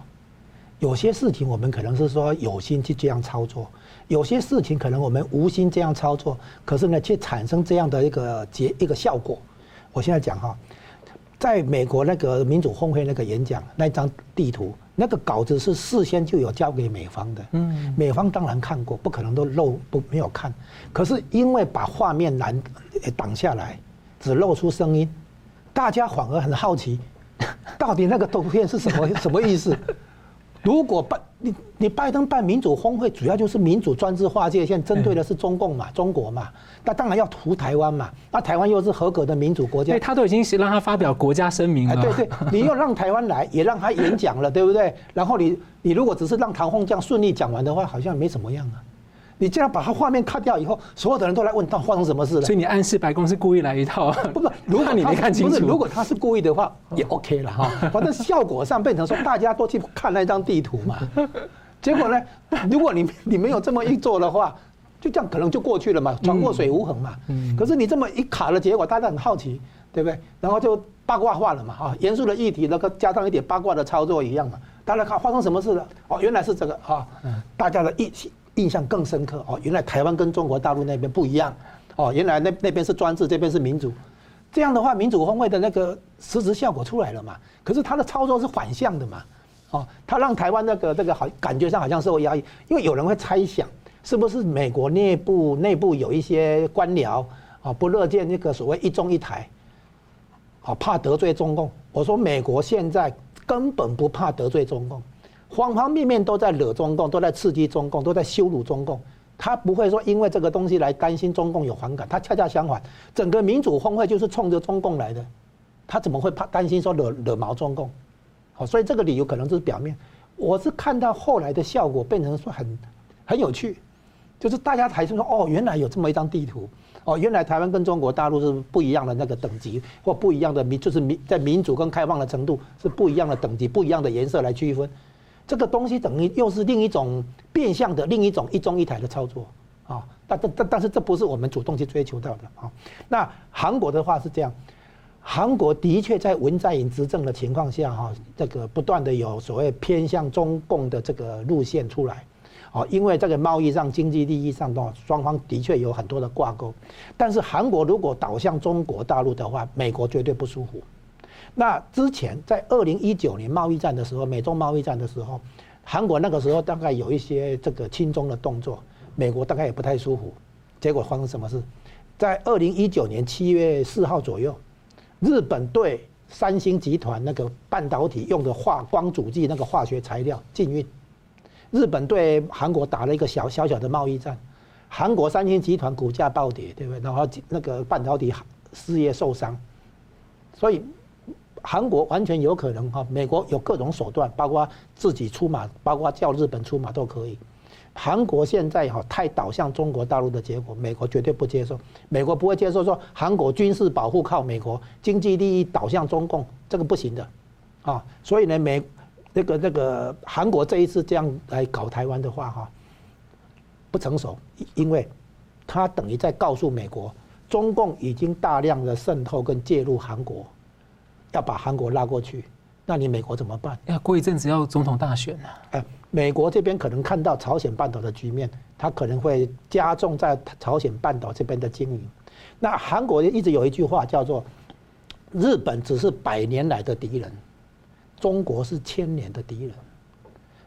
有些事情我们可能是说有心去这样操作，有些事情可能我们无心这样操作，可是呢却产生这样的一个结一个效果。我现在讲哈。在美国那个民主峰会那个演讲那张地图，那个稿子是事先就有交给美方的。嗯，美方当然看过，不可能都漏不没有看。可是因为把画面拦挡下来，只露出声音，大家反而很好奇，到底那个图片是什么 什么意思？如果拜你你拜登办民主峰会，主要就是民主专制划界线，针对的是中共嘛，中国嘛，那当然要屠台湾嘛。那台湾又是合格的民主国家，他都已经是让他发表国家声明了。对对，你又让台湾来，也让他演讲了，对不对？然后你你如果只是让唐凤这样顺利讲完的话，好像没什么样啊。你这样把他画面卡掉以后，所有的人都来问他发生什么事了。所以你暗示白宫是故意来一套。不不，如果你没看清楚，如果他是故意的话，也 OK 了哈。反正效果上变成说，大家都去看那张地图嘛。结果呢，如果你你没有这么一做的话，就这样可能就过去了嘛，船过水无痕嘛。可是你这么一卡的结果，大家很好奇，对不对？然后就八卦化了嘛，啊，严肃的议题那个加上一点八卦的操作一样嘛。大家看发生什么事了？哦，原来是这个啊，大家的意气。印象更深刻哦，原来台湾跟中国大陆那边不一样哦，原来那那边是专制，这边是民主，这样的话民主峰会的那个实质效果出来了嘛？可是他的操作是反向的嘛？哦，他让台湾那个那个好感觉上好像受压抑，因为有人会猜想，是不是美国内部内部有一些官僚啊不乐见那个所谓一中一台，啊怕得罪中共。我说美国现在根本不怕得罪中共。方方面面都在惹中共，都在刺激中共，都在羞辱中共。他不会说因为这个东西来担心中共有反感，他恰恰相反，整个民主峰会就是冲着中共来的，他怎么会怕担心说惹惹毛中共？好，所以这个理由可能就是表面。我是看到后来的效果变成说很很有趣，就是大家才说哦，原来有这么一张地图，哦，原来台湾跟中国大陆是不一样的那个等级，或不一样的民，就是民在民主跟开放的程度是不一样的等级，不一样的颜色来区分。这个东西等于又是另一种变相的另一种一中一台的操作啊，但但但但是这不是我们主动去追求到的啊。那韩国的话是这样，韩国的确在文在寅执政的情况下哈，这个不断的有所谓偏向中共的这个路线出来，啊，因为这个贸易上、经济利益上的双方的确有很多的挂钩。但是韩国如果倒向中国大陆的话，美国绝对不舒服。那之前在二零一九年贸易战的时候，美中贸易战的时候，韩国那个时候大概有一些这个轻中的动作，美国大概也不太舒服。结果发生什么事？在二零一九年七月四号左右，日本对三星集团那个半导体用的化光阻剂那个化学材料禁运，日本对韩国打了一个小小小的贸易战，韩国三星集团股价暴跌，对不对？然后那个半导体事业受伤，所以。韩国完全有可能哈，美国有各种手段，包括自己出马，包括叫日本出马都可以。韩国现在哈太倒向中国大陆的结果，美国绝对不接受。美国不会接受说韩国军事保护靠美国，经济利益倒向中共，这个不行的啊。所以呢，美那个那个韩国这一次这样来搞台湾的话哈，不成熟，因为他等于在告诉美国，中共已经大量的渗透跟介入韩国。要把韩国拉过去，那你美国怎么办？要过一阵子要总统大选呢。哎，美国这边可能看到朝鲜半岛的局面，他可能会加重在朝鲜半岛这边的经营。那韩国一直有一句话叫做：“日本只是百年来的敌人，中国是千年的敌人。”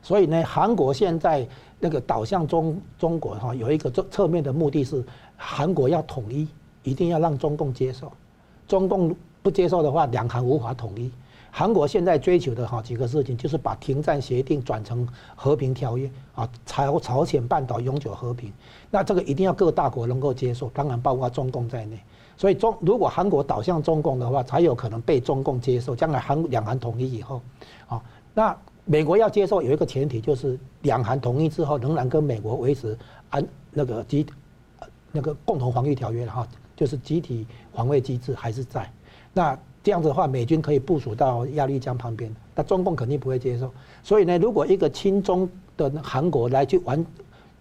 所以呢，韩国现在那个导向中中国哈，有一个侧侧面的目的是，韩国要统一，一定要让中共接受，中共不接受的话，两韩无法统一。韩国现在追求的哈几个事情，就是把停战协定转成和平条约啊，朝朝鲜半岛永久和平。那这个一定要各大国能够接受，当然包括中共在内。所以中如果韩国倒向中共的话，才有可能被中共接受。将来韩两韩统一以后，啊，那美国要接受有一个前提，就是两韩统一之后，仍然跟美国维持安那个集那个共同防御条约哈，就是集体防卫机制还是在那。这样子的话，美军可以部署到鸭绿江旁边，那中共肯定不会接受。所以呢，如果一个亲中的韩国来去玩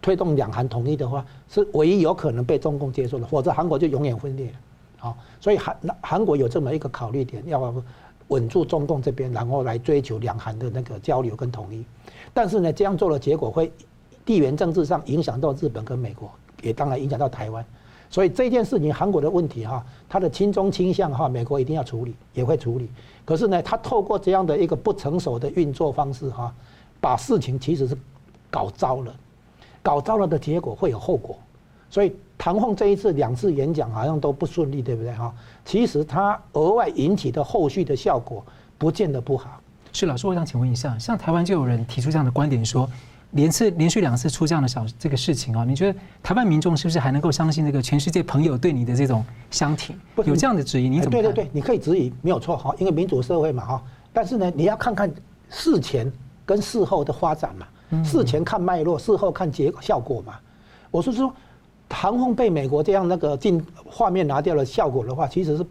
推动两韩统一的话，是唯一有可能被中共接受的，否则韩国就永远分裂了。好，所以韩韩国有这么一个考虑点，要稳住中共这边，然后来追求两韩的那个交流跟统一。但是呢，这样做的结果会地缘政治上影响到日本跟美国，也当然影响到台湾。所以这件事情，韩国的问题哈，他的亲中倾向哈，美国一定要处理，也会处理。可是呢，他透过这样的一个不成熟的运作方式哈，把事情其实是搞糟了，搞糟了的结果会有后果。所以唐凤这一次两次演讲好像都不顺利，对不对哈？其实他额外引起的后续的效果不见得不好。是老师，我想请问一下，像台湾就有人提出这样的观点说。连次连续两次出这样的小这个事情啊，你觉得台湾民众是不是还能够相信这个全世界朋友对你的这种相挺？有这样的质疑，你怎么？对对对，你可以质疑，没有错哈，因为民主社会嘛哈。但是呢，你要看看事前跟事后的发展嘛，事前看脉络，事后看结果效果嘛。我是说，唐红被美国这样那个进画面拿掉了效果的话，其实是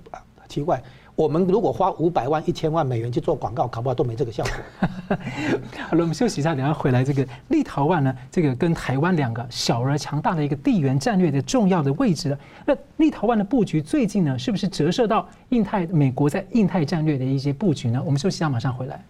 奇怪。我们如果花五百万、一千万美元去做广告，搞不好都没这个效果。好了，我们休息一下，等下回来。这个立陶宛呢，这个跟台湾两个小而强大的一个地缘战略的重要的位置。那立陶宛的布局最近呢，是不是折射到印太美国在印太战略的一些布局呢？我们休息一下，马上回来。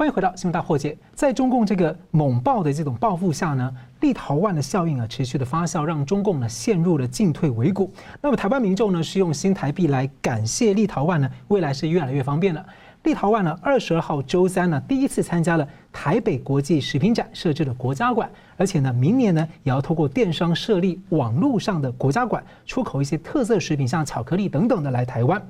欢迎回到新闻大破解。在中共这个猛爆的这种报复下呢，立陶宛的效应啊持续的发酵，让中共呢陷入了进退维谷。那么台湾民众呢是用新台币来感谢立陶宛呢，未来是越来越方便了。立陶宛呢二十二号周三呢第一次参加了台北国际食品展设置的国家馆，而且呢明年呢也要透过电商设立网络上的国家馆，出口一些特色食品，像巧克力等等的来台湾。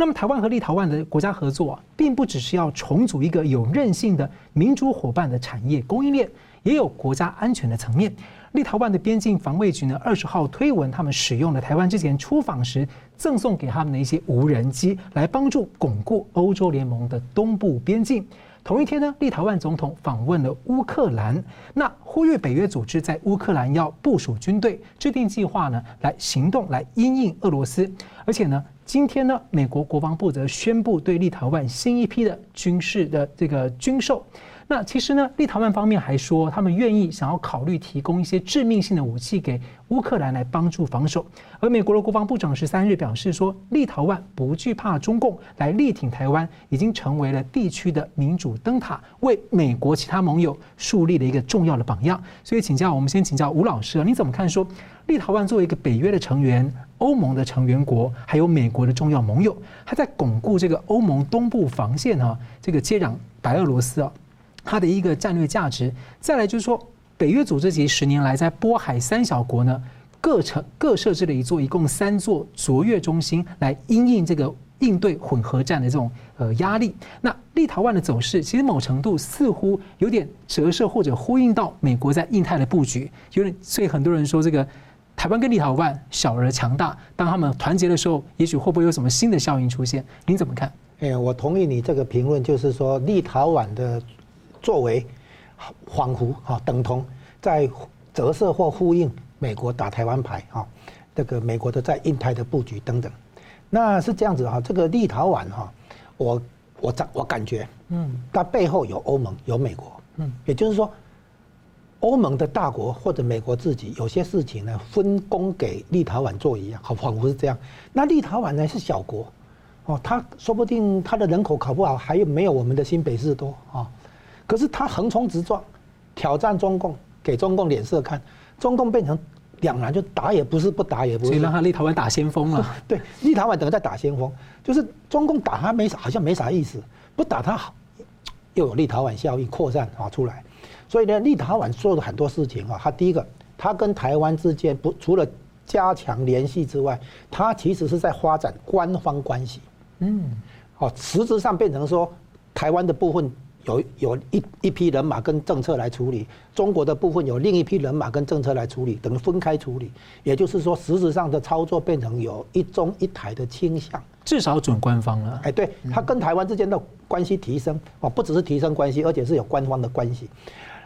那么，台湾和立陶宛的国家合作啊，并不只是要重组一个有韧性的民主伙伴的产业供应链，也有国家安全的层面。立陶宛的边境防卫局呢，二十号推文，他们使用了台湾之前出访时赠送给他们的一些无人机，来帮助巩固欧洲联盟的东部边境。同一天呢，立陶宛总统访问了乌克兰，那呼吁北约组织在乌克兰要部署军队，制定计划呢，来行动来因应俄罗斯，而且呢。今天呢，美国国防部则宣布对立陶宛新一批的军事的这个军售。那其实呢，立陶宛方面还说，他们愿意想要考虑提供一些致命性的武器给乌克兰来帮助防守。而美国的国防部长十三日表示说，立陶宛不惧怕中共来力挺台湾，已经成为了地区的民主灯塔，为美国其他盟友树立了一个重要的榜样。所以，请教我们先请教吴老师啊，你怎么看说立陶宛作为一个北约的成员？欧盟的成员国，还有美国的重要盟友，他在巩固这个欧盟东部防线啊，这个接壤白俄罗斯啊，它的一个战略价值。再来就是说，北约组织几十年来在波海三小国呢，各成各设置了一座，一共三座卓越中心，来因应这个应对混合战的这种呃压力。那立陶宛的走势，其实某程度似乎有点折射或者呼应到美国在印太的布局，有点，所以很多人说这个。台湾跟立陶宛小而强大，当他们团结的时候，也许会不会有什么新的效应出现？您怎么看？哎，我同意你这个评论，就是说立陶宛的作为，恍惚哈，等同在折射或呼应美国打台湾牌哈，这个美国的在印太的布局等等，那是这样子哈。这个立陶宛哈，我我感我感觉，嗯，它背后有欧盟有美国，嗯，也就是说。欧盟的大国或者美国自己有些事情呢，分工给立陶宛做一样，好仿佛是这样。那立陶宛呢是小国，哦，他说不定他的人口考不好，还有没有我们的新北市多啊？可是他横冲直撞，挑战中共，给中共脸色看，中共变成两难，就打也不是，不打也不是，所以让他立陶宛打先锋了。对，立陶宛等于在打先锋，就是中共打他没啥，好像没啥意思，不打他好，又有立陶宛效应扩散啊出来。所以呢，立陶宛做了很多事情啊。他第一个，他跟台湾之间不除了加强联系之外，他其实是在发展官方关系。嗯，哦，实质上变成说，台湾的部分有有一一批人马跟政策来处理，中国的部分有另一批人马跟政策来处理，等于分开处理。也就是说，实质上的操作变成有一中一台的倾向。至少准官方了。哎，对，他跟台湾之间的关系提升哦，不只是提升关系，而且是有官方的关系。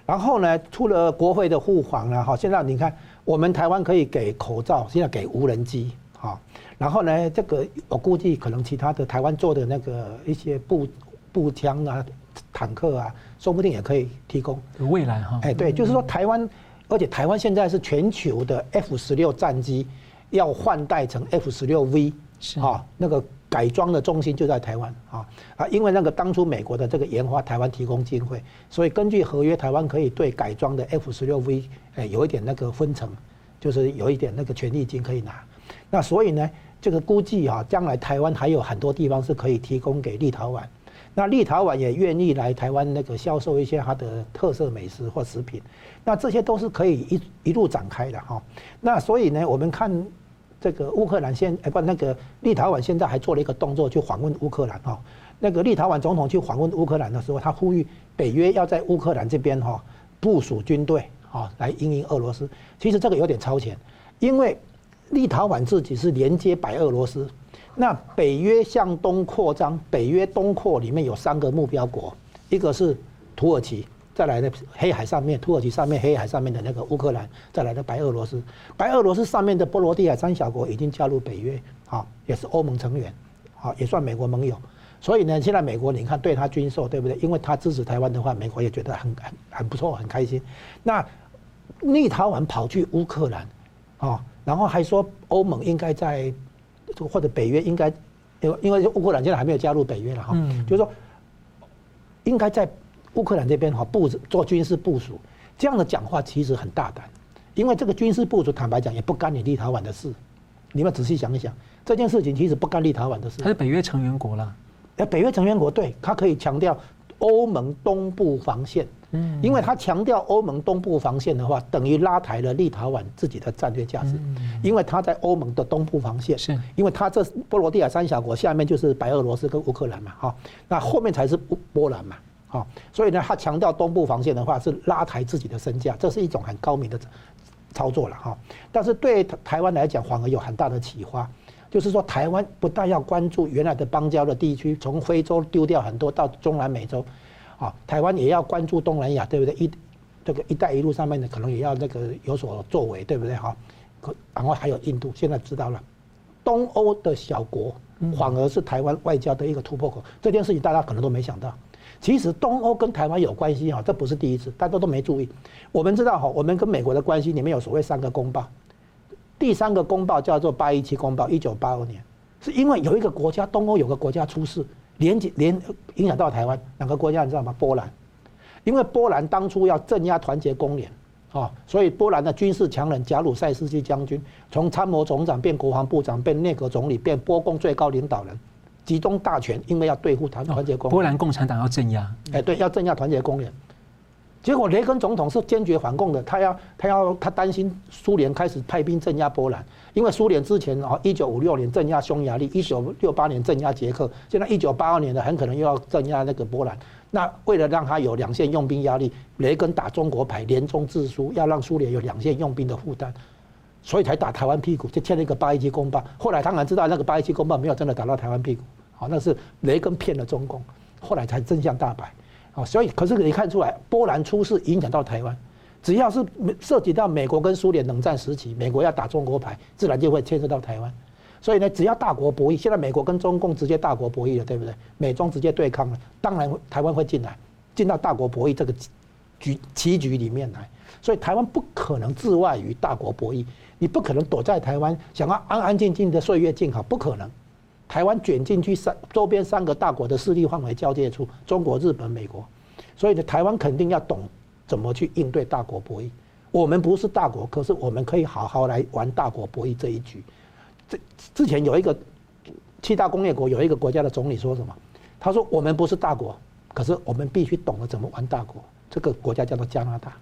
然后呢，除了国会的护航了，哈，现在你看，我们台湾可以给口罩，现在给无人机，哈。然后呢，这个我估计可能其他的台湾做的那个一些步步枪啊、坦克啊，说不定也可以提供。未来哈，哎，对，就是说台湾，而且台湾现在是全球的 F 十六战机要换代成 F 十六 V。是啊，那个改装的中心就在台湾啊啊，因为那个当初美国的这个研发，台湾提供经费，所以根据合约，台湾可以对改装的 F 十六 V 哎有一点那个分成，就是有一点那个权利金可以拿。那所以呢，这个估计啊，将来台湾还有很多地方是可以提供给立陶宛。那立陶宛也愿意来台湾那个销售一些它的特色美食或食品。那这些都是可以一一路展开的哈。那所以呢，我们看。这个乌克兰现哎不那个立陶宛现在还做了一个动作去访问乌克兰哈，那个立陶宛总统去访问乌克兰的时候，他呼吁北约要在乌克兰这边哈部署军队哈来因应俄罗斯。其实这个有点超前，因为立陶宛自己是连接白俄罗斯，那北约向东扩张，北约东扩里面有三个目标国，一个是土耳其。再来的黑海上面，土耳其上面，黑海上面的那个乌克兰，再来的白俄罗斯，白俄罗斯上面的波罗的海三小国已经加入北约，啊，也是欧盟成员，啊，也算美国盟友。所以呢，现在美国你看对他军售，对不对？因为他支持台湾的话，美国也觉得很很很不错，很开心。那立陶宛跑去乌克兰，啊，然后还说欧盟应该在，或者北约应该，因因为乌克兰现在还没有加入北约了哈，就是说应该在。乌克兰这边哈布置做军事部署，这样的讲话其实很大胆，因为这个军事部署坦白讲也不干你立陶宛的事。你们仔细想一想，这件事情其实不干立陶宛的事。它是北约成员国了。哎，北约成员国对，它可以强调欧盟东部防线。嗯。因为他强调欧盟东部防线的话，等于拉抬了立陶宛自己的战略价值。因为他在欧盟的东部防线。是。因为他这波罗的海三小国下面就是白俄罗斯跟乌克兰嘛，哈，那后面才是波兰嘛。哈，所以呢，他强调东部防线的话是拉抬自己的身价，这是一种很高明的操作了哈。但是对台湾来讲，反而有很大的启发，就是说台湾不但要关注原来的邦交的地区，从非洲丢掉很多到中南美洲，啊，台湾也要关注东南亚，对不对？一这个“一带一路”上面的可能也要那个有所作为，对不对？哈，然后还有印度，现在知道了，东欧的小国反而是台湾外交的一个突破口，这件事情大家可能都没想到。其实东欧跟台湾有关系哈，这不是第一次，大家都没注意。我们知道哈，我们跟美国的关系里面有所谓三个公报，第三个公报叫做八一七公报，一九八二年，是因为有一个国家东欧有个国家出事，连连影响到台湾，两个国家你知道吗？波兰，因为波兰当初要镇压团结公联，啊，所以波兰的军事强人贾鲁塞斯基将军，从参谋总长变国防部长，变内阁总理，变波共最高领导人。集中大权，因为要对付团团结公联，波兰共产党要镇压，哎，对，要镇压团结公联。结果雷根总统是坚决反共的，他要他要他担心苏联开始派兵镇压波兰，因为苏联之前啊，一九五六年镇压匈牙利，一九六八年镇压捷克，现在一九八二年的很可能又要镇压那个波兰。那为了让他有两线用兵压力，雷根打中国牌，联中制苏，要让苏联有两线用兵的负担。所以才打台湾屁股，就签了一个八一七公报。后来当然知道那个八一七公报没有真的打到台湾屁股，好，那是雷根骗了中共。后来才真相大白，好，所以可是你看出来，波兰出事影响到台湾，只要是涉及到美国跟苏联冷战时期，美国要打中国牌，自然就会牵涉到台湾。所以呢，只要大国博弈，现在美国跟中共直接大国博弈了，对不对？美中直接对抗了，当然台湾会进来，进到大国博弈这个局棋局里面来。所以台湾不可能置外于大国博弈。你不可能躲在台湾，想要安安静静的岁月静好，不可能。台湾卷进去三周边三个大国的势力范围交界处，中国、日本、美国，所以呢，台湾肯定要懂怎么去应对大国博弈。我们不是大国，可是我们可以好好来玩大国博弈这一局。这之前有一个七大工业国有一个国家的总理说什么？他说：“我们不是大国，可是我们必须懂得怎么玩大国。”这个国家叫做加拿大，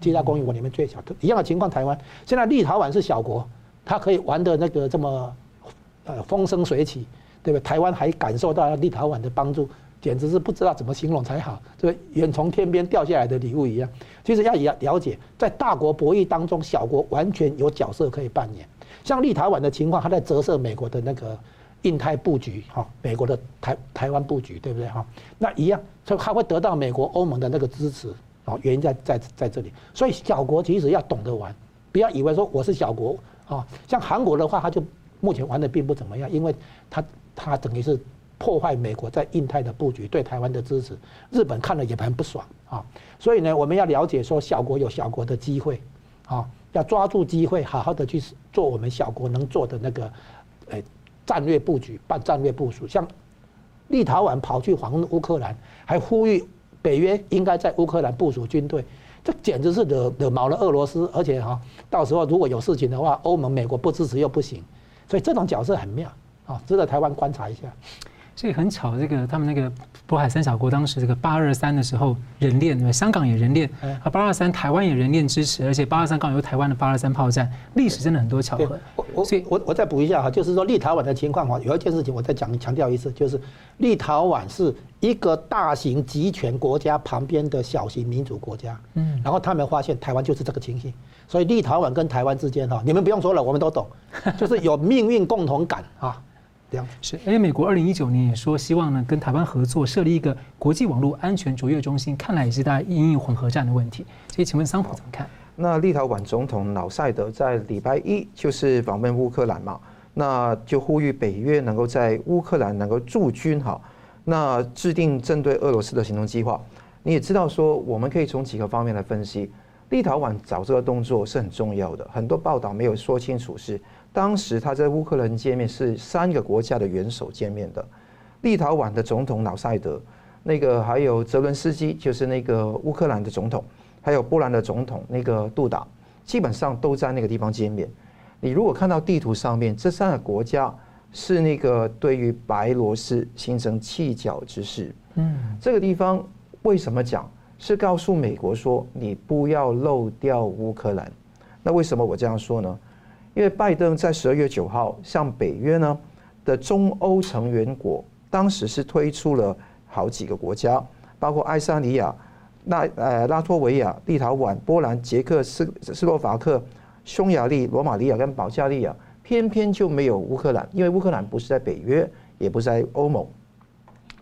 七大工业国里面最小的。一样的情况，台湾现在立陶宛是小国，它可以玩的那个这么呃风生水起，对不对？台湾还感受到立陶宛的帮助，简直是不知道怎么形容才好，这个远从天边掉下来的礼物一样。其实要要了解，在大国博弈当中，小国完全有角色可以扮演。像立陶宛的情况，它在折射美国的那个印太布局，哈，美国的台台湾布局，对不对？哈，那一样，所以它会得到美国、欧盟的那个支持，哦，原因在在在这里。所以小国其实要懂得玩，不要以为说我是小国，啊，像韩国的话，它就目前玩的并不怎么样，因为它它等于是破坏美国在印太的布局，对台湾的支持，日本看了也很不爽啊。所以呢，我们要了解说，小国有小国的机会，啊。要抓住机会，好好的去做我们小国能做的那个，呃，战略布局，办战略部署。像立陶宛跑去访问乌克兰，还呼吁北约应该在乌克兰部署军队，这简直是惹惹毛了俄罗斯。而且哈，到时候如果有事情的话，欧盟、美国不支持又不行，所以这种角色很妙啊，值得台湾观察一下。所以很巧，这个他们那个渤海三小国当时这个八二三的时候人练，香港也人练，啊八二三台湾也人练支持，而且八二三刚好有台湾的八二三炮战，历史真的很多巧合。我所以我我再补一下哈，就是说立陶宛的情况哈，有一件事情我再讲强调一次，就是立陶宛是一个大型集权国家旁边的小型民主国家，嗯，然后他们发现台湾就是这个情形，所以立陶宛跟台湾之间哈，你们不用说了，我们都懂，就是有命运共同感啊。是，而且美国二零一九年也说希望呢跟台湾合作设立一个国际网络安全卓越中心，看来也是大家因应混合战的问题。所以请问桑普怎么看？那立陶宛总统瑙塞德在礼拜一就是访问乌克兰嘛，那就呼吁北约能够在乌克兰能够驻军哈，那制定针对俄罗斯的行动计划。你也知道说，我们可以从几个方面来分析，立陶宛找这个动作是很重要的，很多报道没有说清楚是。当时他在乌克兰见面是三个国家的元首见面的，立陶宛的总统瑙塞德，那个还有泽伦斯基，就是那个乌克兰的总统，还有波兰的总统那个杜达，基本上都在那个地方见面。你如果看到地图上面，这三个国家是那个对于白罗斯形成弃角之势。嗯，这个地方为什么讲？是告诉美国说你不要漏掉乌克兰。那为什么我这样说呢？因为拜登在十二月九号向北约呢的中欧成员国，当时是推出了好几个国家，包括爱沙尼亚、拉呃拉脱维亚、立陶宛、波兰、捷克斯斯洛伐克、匈牙利、罗马尼亚跟保加利亚，偏偏就没有乌克兰，因为乌克兰不是在北约，也不是在欧盟，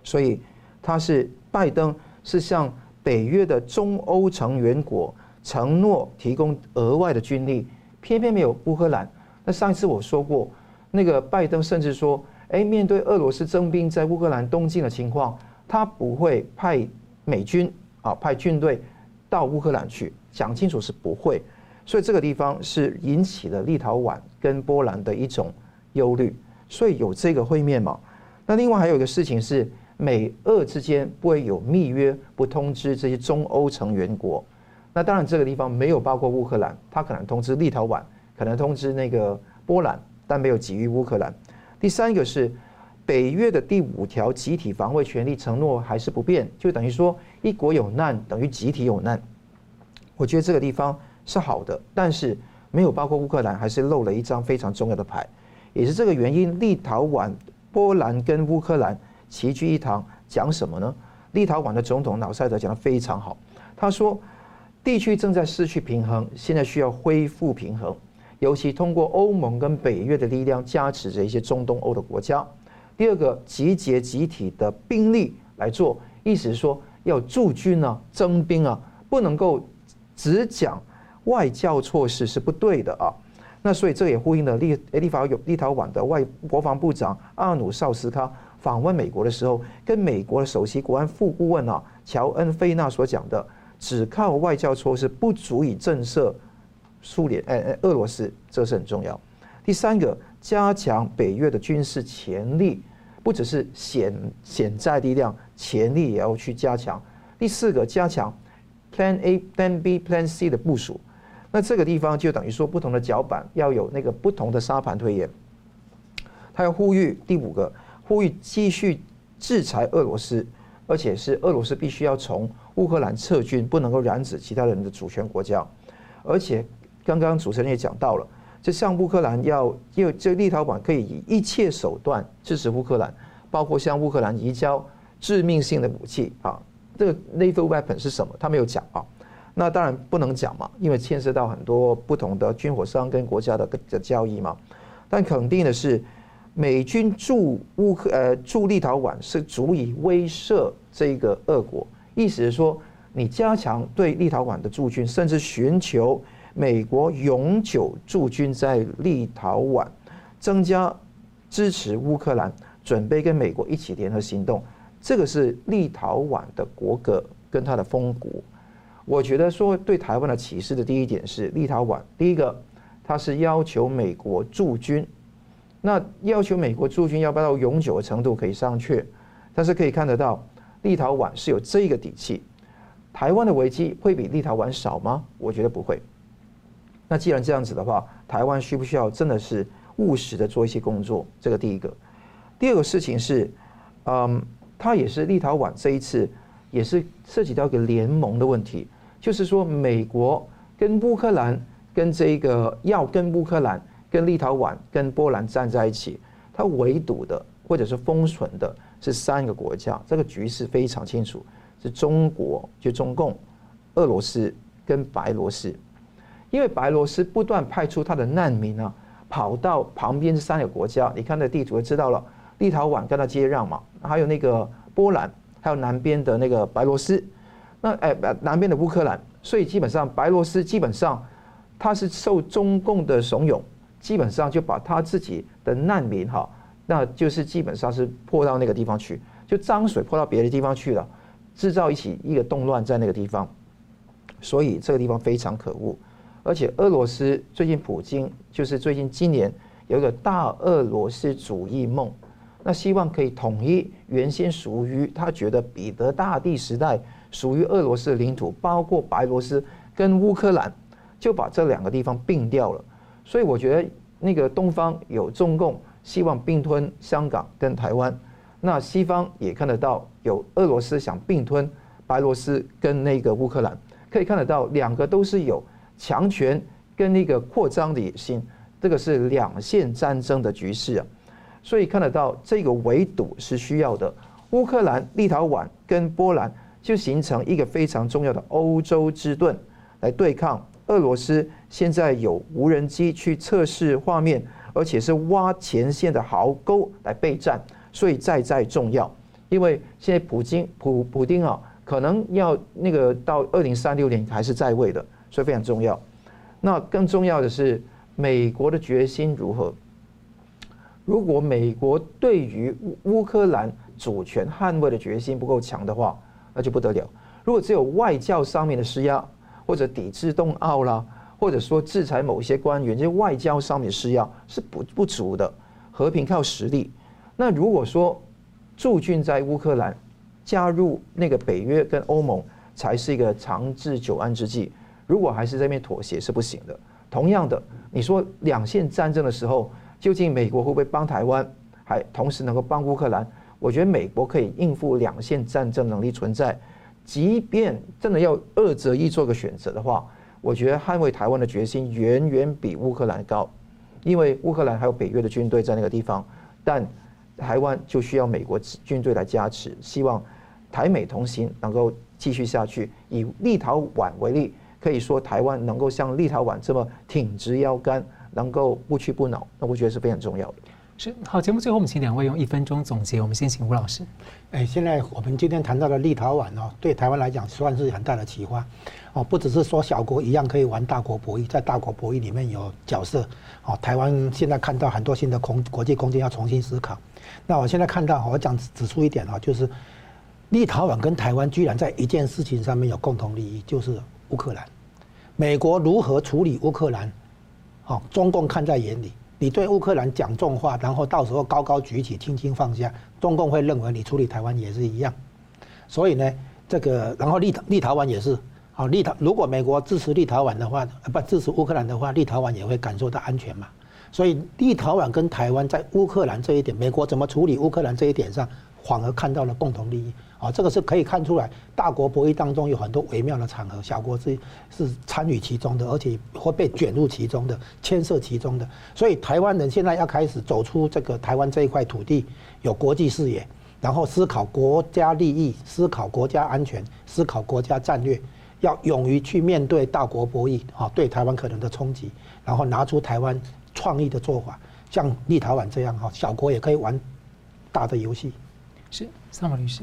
所以他是拜登是向北约的中欧成员国承诺提供额外的军力。偏偏没有乌克兰。那上一次我说过，那个拜登甚至说，哎，面对俄罗斯征兵在乌克兰东进的情况，他不会派美军啊，派军队到乌克兰去，讲清楚是不会。所以这个地方是引起了立陶宛跟波兰的一种忧虑。所以有这个会面嘛？那另外还有一个事情是，美俄之间不会有密约，不通知这些中欧成员国。那当然，这个地方没有包括乌克兰，他可能通知立陶宛，可能通知那个波兰，但没有给予乌克兰。第三个是北约的第五条集体防卫权利承诺还是不变，就等于说一国有难等于集体有难。我觉得这个地方是好的，但是没有包括乌克兰，还是漏了一张非常重要的牌。也是这个原因，立陶宛、波兰跟乌克兰齐聚一堂，讲什么呢？立陶宛的总统瑙塞德讲得非常好，他说。地区正在失去平衡，现在需要恢复平衡，尤其通过欧盟跟北约的力量加持着一些中东欧的国家。第二个，集结集体的兵力来做，意思是说要驻军啊、征兵啊，不能够只讲外交措施是不对的啊。那所以这也呼应了立立法有立陶宛的外国防部长阿努绍斯卡访问美国的时候，跟美国的首席国安副顾问啊乔恩菲纳所讲的。只靠外交措施不足以震慑苏联，哎哎，俄罗斯，这是很重要。第三个，加强北约的军事潜力，不只是潜潜在力量，潜力也要去加强。第四个，加强 Plan A、Plan B、Plan C 的部署。那这个地方就等于说，不同的脚板要有那个不同的沙盘推演。他要呼吁第五个，呼吁继续制裁俄罗斯，而且是俄罗斯必须要从乌克兰撤军，不能够染指其他人的主权国家。而且刚刚主持人也讲到了，就像乌克兰要，因为这立陶宛可以以一切手段支持乌克兰，包括向乌克兰移交致命性的武器啊。这个 lethal weapon 是什么？他没有讲啊。那当然不能讲嘛，因为牵涉到很多不同的军火商跟国家的的交易嘛。但肯定的是，美军驻乌克呃驻立陶宛是足以威慑这个俄国。意思是说，你加强对立陶宛的驻军，甚至寻求美国永久驻军在立陶宛，增加支持乌克兰，准备跟美国一起联合行动。这个是立陶宛的国格跟它的风骨。我觉得说对台湾的启示的第一点是，立陶宛第一个，它是要求美国驻军，那要求美国驻军要不要到永久的程度可以商榷，但是可以看得到，立陶宛是有这个底气。台湾的危机会比立陶宛少吗？我觉得不会。那既然这样子的话，台湾需不需要真的是务实的做一些工作？这个第一个。第二个事情是，嗯，它也是立陶宛这一次。也是涉及到一个联盟的问题，就是说美国跟乌克兰跟这个要跟乌克兰、跟立陶宛、跟波兰站在一起，它围堵的或者是封存的是三个国家，这个局势非常清楚，是中国就中共、俄罗斯跟白罗斯，因为白罗斯不断派出他的难民啊，跑到旁边这三个国家，你看那地图就知道了，立陶宛跟他接壤嘛，还有那个波兰。还有南边的那个白罗斯，那哎，南边的乌克兰，所以基本上白罗斯基本上他是受中共的怂恿，基本上就把他自己的难民哈，那就是基本上是泼到那个地方去，就脏水泼到别的地方去了，制造一起一个动乱在那个地方，所以这个地方非常可恶，而且俄罗斯最近普京就是最近今年有一个大俄罗斯主义梦。那希望可以统一原先属于他觉得彼得大帝时代属于俄罗斯的领土，包括白罗斯跟乌克兰，就把这两个地方并掉了。所以我觉得那个东方有中共希望并吞香港跟台湾，那西方也看得到有俄罗斯想并吞白罗斯跟那个乌克兰，可以看得到两个都是有强权跟那个扩张的野心，这个是两线战争的局势啊。所以看得到这个围堵是需要的，乌克兰、立陶宛跟波兰就形成一个非常重要的欧洲之盾，来对抗俄罗斯。现在有无人机去测试画面，而且是挖前线的壕沟来备战，所以再再重要。因为现在普京普普丁啊，可能要那个到二零三六年还是在位的，所以非常重要。那更重要的是美国的决心如何？如果美国对于乌克兰主权捍卫的决心不够强的话，那就不得了。如果只有外交上面的施压，或者抵制冬奥啦，或者说制裁某些官员，这些外交上面施压是不不足的。和平靠实力。那如果说驻军在乌克兰，加入那个北约跟欧盟，才是一个长治久安之计。如果还是在那边妥协是不行的。同样的，你说两线战争的时候。究竟美国会不会帮台湾，还同时能够帮乌克兰？我觉得美国可以应付两线战争能力存在。即便真的要二择一做个选择的话，我觉得捍卫台湾的决心远远比乌克兰高，因为乌克兰还有北约的军队在那个地方，但台湾就需要美国军队来加持。希望台美同行能够继续下去。以立陶宛为例，可以说台湾能够像立陶宛这么挺直腰杆。能够不屈不挠，那我觉得是非常重要的。好，节目最后我们请两位用一分钟总结。我们先请吴老师。哎，现在我们今天谈到的立陶宛哦，对台湾来讲算是很大的启发哦，不只是说小国一样可以玩大国博弈，在大国博弈里面有角色哦。台湾现在看到很多新的空国际空间要重新思考。那我现在看到，我讲指出一点啊，就是立陶宛跟台湾居然在一件事情上面有共同利益，就是乌克兰。美国如何处理乌克兰？好，中共看在眼里，你对乌克兰讲重话，然后到时候高高举起，轻轻放下，中共会认为你处理台湾也是一样。所以呢，这个然后立立陶宛也是，好立陶如果美国支持立陶宛的话，不支持乌克兰的话，立陶宛也会感受到安全嘛。所以立陶宛跟台湾在乌克兰这一点，美国怎么处理乌克兰这一点上，反而看到了共同利益。啊，这个是可以看出来，大国博弈当中有很多微妙的场合，小国是是参与其中的，而且会被卷入其中的，牵涉其中的。所以台湾人现在要开始走出这个台湾这一块土地，有国际视野，然后思考国家利益，思考国家安全，思考国家战略，要勇于去面对大国博弈啊，对台湾可能的冲击，然后拿出台湾创意的做法，像立陶宛这样哈，小国也可以玩大的游戏。是，三毛律师。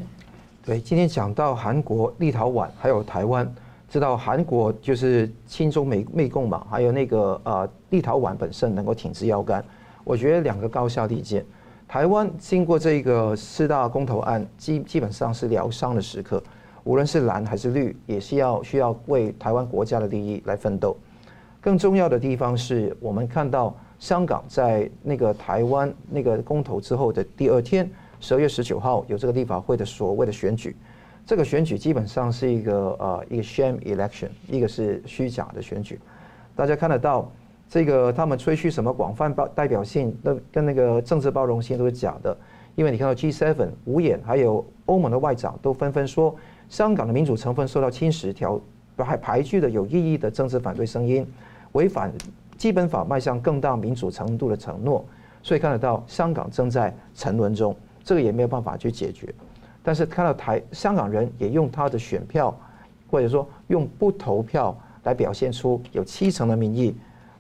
对，今天讲到韩国、立陶宛还有台湾，知道韩国就是亲中美媚共嘛，还有那个呃立陶宛本身能够挺直腰杆，我觉得两个高下立见。台湾经过这个四大公投案，基基本上是疗伤的时刻，无论是蓝还是绿，也是要需要为台湾国家的利益来奋斗。更重要的地方是我们看到香港在那个台湾那个公投之后的第二天。十二月十九号有这个立法会的所谓的选举，这个选举基本上是一个呃一个 shame election，一个是虚假的选举。大家看得到这个他们吹嘘什么广泛包代表性，那跟那个政治包容性都是假的。因为你看到 G7 五眼还有欧盟的外长都纷纷说，香港的民主成分受到侵蚀，条还排拒的有意义的政治反对声音，违反基本法迈向更大民主程度的承诺。所以看得到香港正在沉沦中。这个也没有办法去解决，但是看到台香港人也用他的选票，或者说用不投票来表现出有七成的民意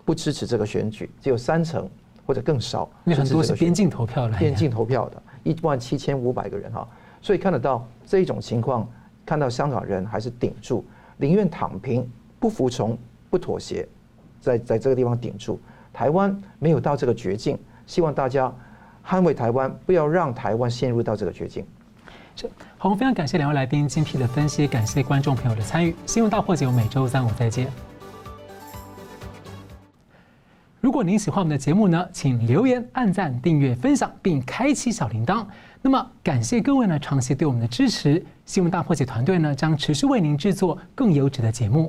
不支持这个选举，只有三成或者更少。那很多是边境投票的，边境投票的一万七千五百个人哈，所以看得到这种情况，看到香港人还是顶住，宁愿躺平，不服从，不妥协，在在这个地方顶住。台湾没有到这个绝境，希望大家。捍卫台湾，不要让台湾陷入到这个绝境。是，好，非常感谢两位来宾精辟的分析，感谢观众朋友的参与。新闻大破解，我每周三五再见。如果您喜欢我们的节目呢，请留言、按赞、订阅、分享，并开启小铃铛。那么，感谢各位呢长期对我们的支持。新闻大破解团队呢将持续为您制作更优质的节目。